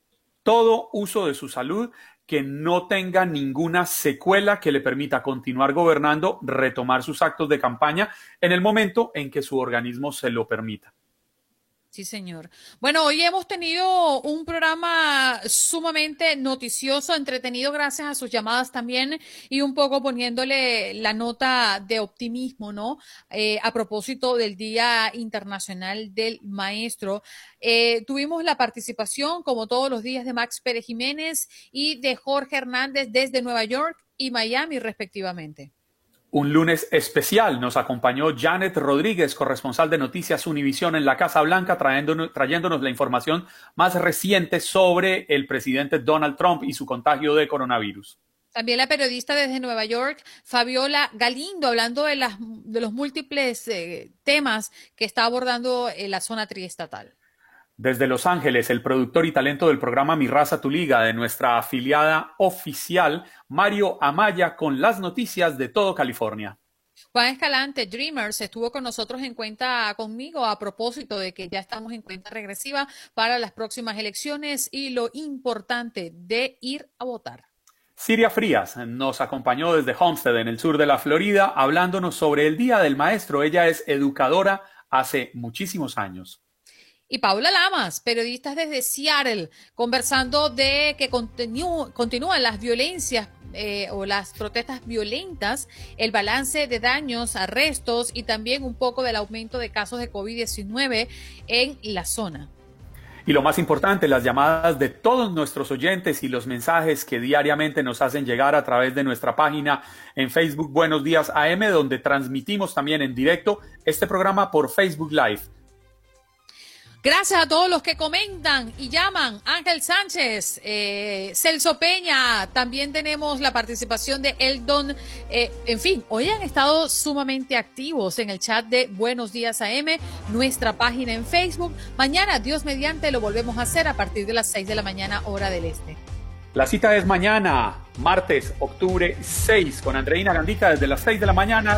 [SPEAKER 11] todo uso de su salud, que no tenga ninguna secuela que le permita continuar gobernando, retomar sus actos de campaña en el momento en que su organismo se lo permita.
[SPEAKER 1] Sí, señor. Bueno, hoy hemos tenido un programa sumamente noticioso, entretenido gracias a sus llamadas también y un poco poniéndole la nota de optimismo, ¿no? Eh, a propósito del Día Internacional del Maestro. Eh, tuvimos la participación, como todos los días, de Max Pérez Jiménez y de Jorge Hernández desde Nueva York y Miami, respectivamente.
[SPEAKER 11] Un lunes especial nos acompañó Janet Rodríguez, corresponsal de Noticias Univisión en la Casa Blanca, trayéndonos, trayéndonos, la información más reciente sobre el presidente Donald Trump y su contagio de coronavirus.
[SPEAKER 1] También la periodista desde Nueva York, Fabiola Galindo, hablando de, las, de los múltiples eh, temas que está abordando en la zona triestatal.
[SPEAKER 11] Desde Los Ángeles, el productor y talento del programa Mi Raza Tu Liga de nuestra afiliada oficial, Mario Amaya, con las noticias de todo California.
[SPEAKER 1] Juan Escalante, Dreamers, estuvo con nosotros en cuenta conmigo a propósito de que ya estamos en cuenta regresiva para las próximas elecciones y lo importante de ir a votar.
[SPEAKER 11] Siria Frías nos acompañó desde Homestead, en el sur de la Florida, hablándonos sobre el Día del Maestro. Ella es educadora hace muchísimos años
[SPEAKER 1] y Paula Lamas, periodista desde Seattle, conversando de que continúan las violencias eh, o las protestas violentas, el balance de daños, arrestos y también un poco del aumento de casos de COVID-19 en la zona.
[SPEAKER 11] Y lo más importante, las llamadas de todos nuestros oyentes y los mensajes que diariamente nos hacen llegar a través de nuestra página en Facebook Buenos Días AM, donde transmitimos también en directo este programa por Facebook Live.
[SPEAKER 1] Gracias a todos los que comentan y llaman. Ángel Sánchez, eh, Celso Peña, también tenemos la participación de Eldon. Eh, en fin, hoy han estado sumamente activos en el chat de Buenos Días AM, nuestra página en Facebook. Mañana, Dios mediante, lo volvemos a hacer a partir de las 6 de la mañana, hora del este.
[SPEAKER 11] La cita es mañana, martes, octubre 6, con Andreina Gandica desde las 6 de la mañana.